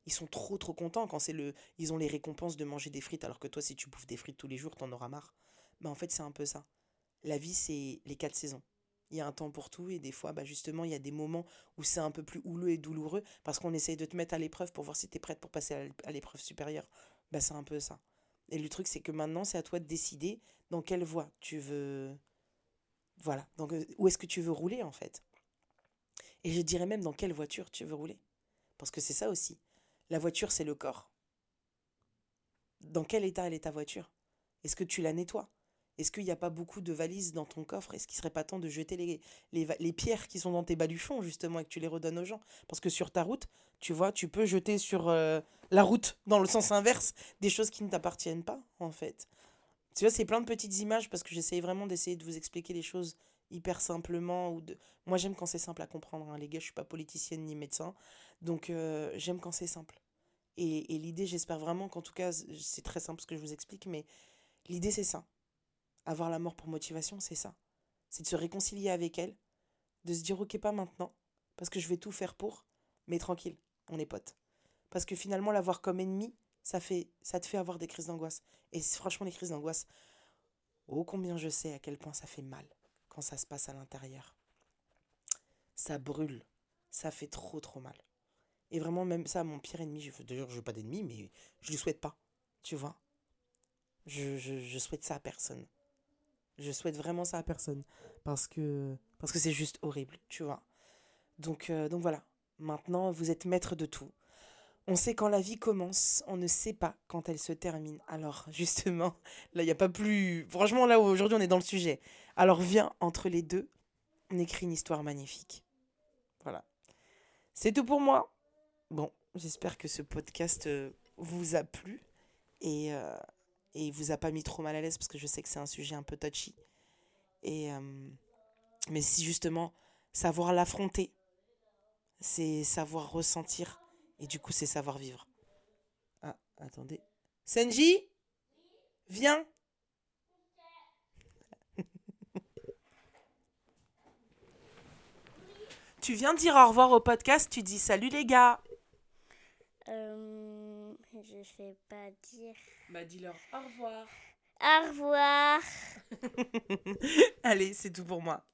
Speaker 2: ils sont trop trop contents quand c'est le ils ont les récompenses de manger des frites alors que toi si tu bouffes des frites tous les jours t'en auras marre bah en fait c'est un peu ça la vie c'est les quatre saisons il y a un temps pour tout et des fois bah justement il y a des moments où c'est un peu plus houleux et douloureux parce qu'on essaye de te mettre à l'épreuve pour voir si tu es prête pour passer à l'épreuve supérieure. Bah c'est un peu ça. Et le truc c'est que maintenant c'est à toi de décider dans quelle voie tu veux voilà. Donc euh, où est-ce que tu veux rouler en fait? Et je dirais même dans quelle voiture tu veux rouler. Parce que c'est ça aussi. La voiture, c'est le corps. Dans quel état elle est ta voiture? Est-ce que tu la nettoies? Est-ce qu'il n'y a pas beaucoup de valises dans ton coffre? Est-ce qu'il serait pas temps de jeter les, pierres qui sont dans tes baluchons, justement, et que tu les redonnes aux gens? Parce que sur ta route, tu vois, tu peux jeter sur euh, la route, dans le sens inverse, des choses qui ne t'appartiennent pas, en fait. Tu vois, c'est plein de petites images parce que j'essaye vraiment d'essayer de vous expliquer les choses hyper simplement. Moi, j'aime quand c'est simple à comprendre, hein, les gars, je suis pas politicienne ni médecin. Donc euh, j'aime quand c'est simple. Et l'idée, j'espère vraiment qu'en tout cas, c'est très simple ce que je vous explique, mais l'idée c'est ça. Avoir la mort pour motivation, c'est ça. C'est de se réconcilier avec elle, de se dire ok pas maintenant, parce que je vais tout faire pour, mais tranquille, on est potes. Parce que finalement, l'avoir comme ennemi, ça, fait, ça te fait avoir des crises d'angoisse. Et franchement, les crises d'angoisse, oh combien je sais à quel point ça fait mal quand ça se passe à l'intérieur. Ça brûle, ça fait trop trop mal. Et vraiment, même ça, mon pire ennemi, je, d'ailleurs, je veux pas d'ennemi, mais je le souhaite pas. Tu vois je, je, je, souhaite ça à personne. Je souhaite vraiment ça à personne. Parce que parce que c'est juste horrible, tu vois. Donc, euh, donc voilà. Maintenant, vous êtes maître de tout. On sait quand la vie commence, on ne sait pas quand elle se termine. Alors, justement, là, il n'y a pas plus. Franchement, là, aujourd'hui, on est dans le sujet. Alors, viens, entre les deux, on écrit une histoire magnifique. Voilà. C'est tout pour moi. Bon, j'espère que ce podcast euh, vous a plu et, euh, et vous a pas mis trop mal à l'aise parce que je sais que c'est un sujet un peu touchy. Et, euh, mais si justement, savoir l'affronter, c'est savoir ressentir et du coup, c'est savoir vivre. Ah, attendez. Senji Viens Tu viens dire au revoir au podcast, tu dis salut les gars.
Speaker 3: Euh, je sais pas dire.
Speaker 2: Bah dis-leur au revoir.
Speaker 3: Au revoir.
Speaker 2: Allez, c'est tout pour moi.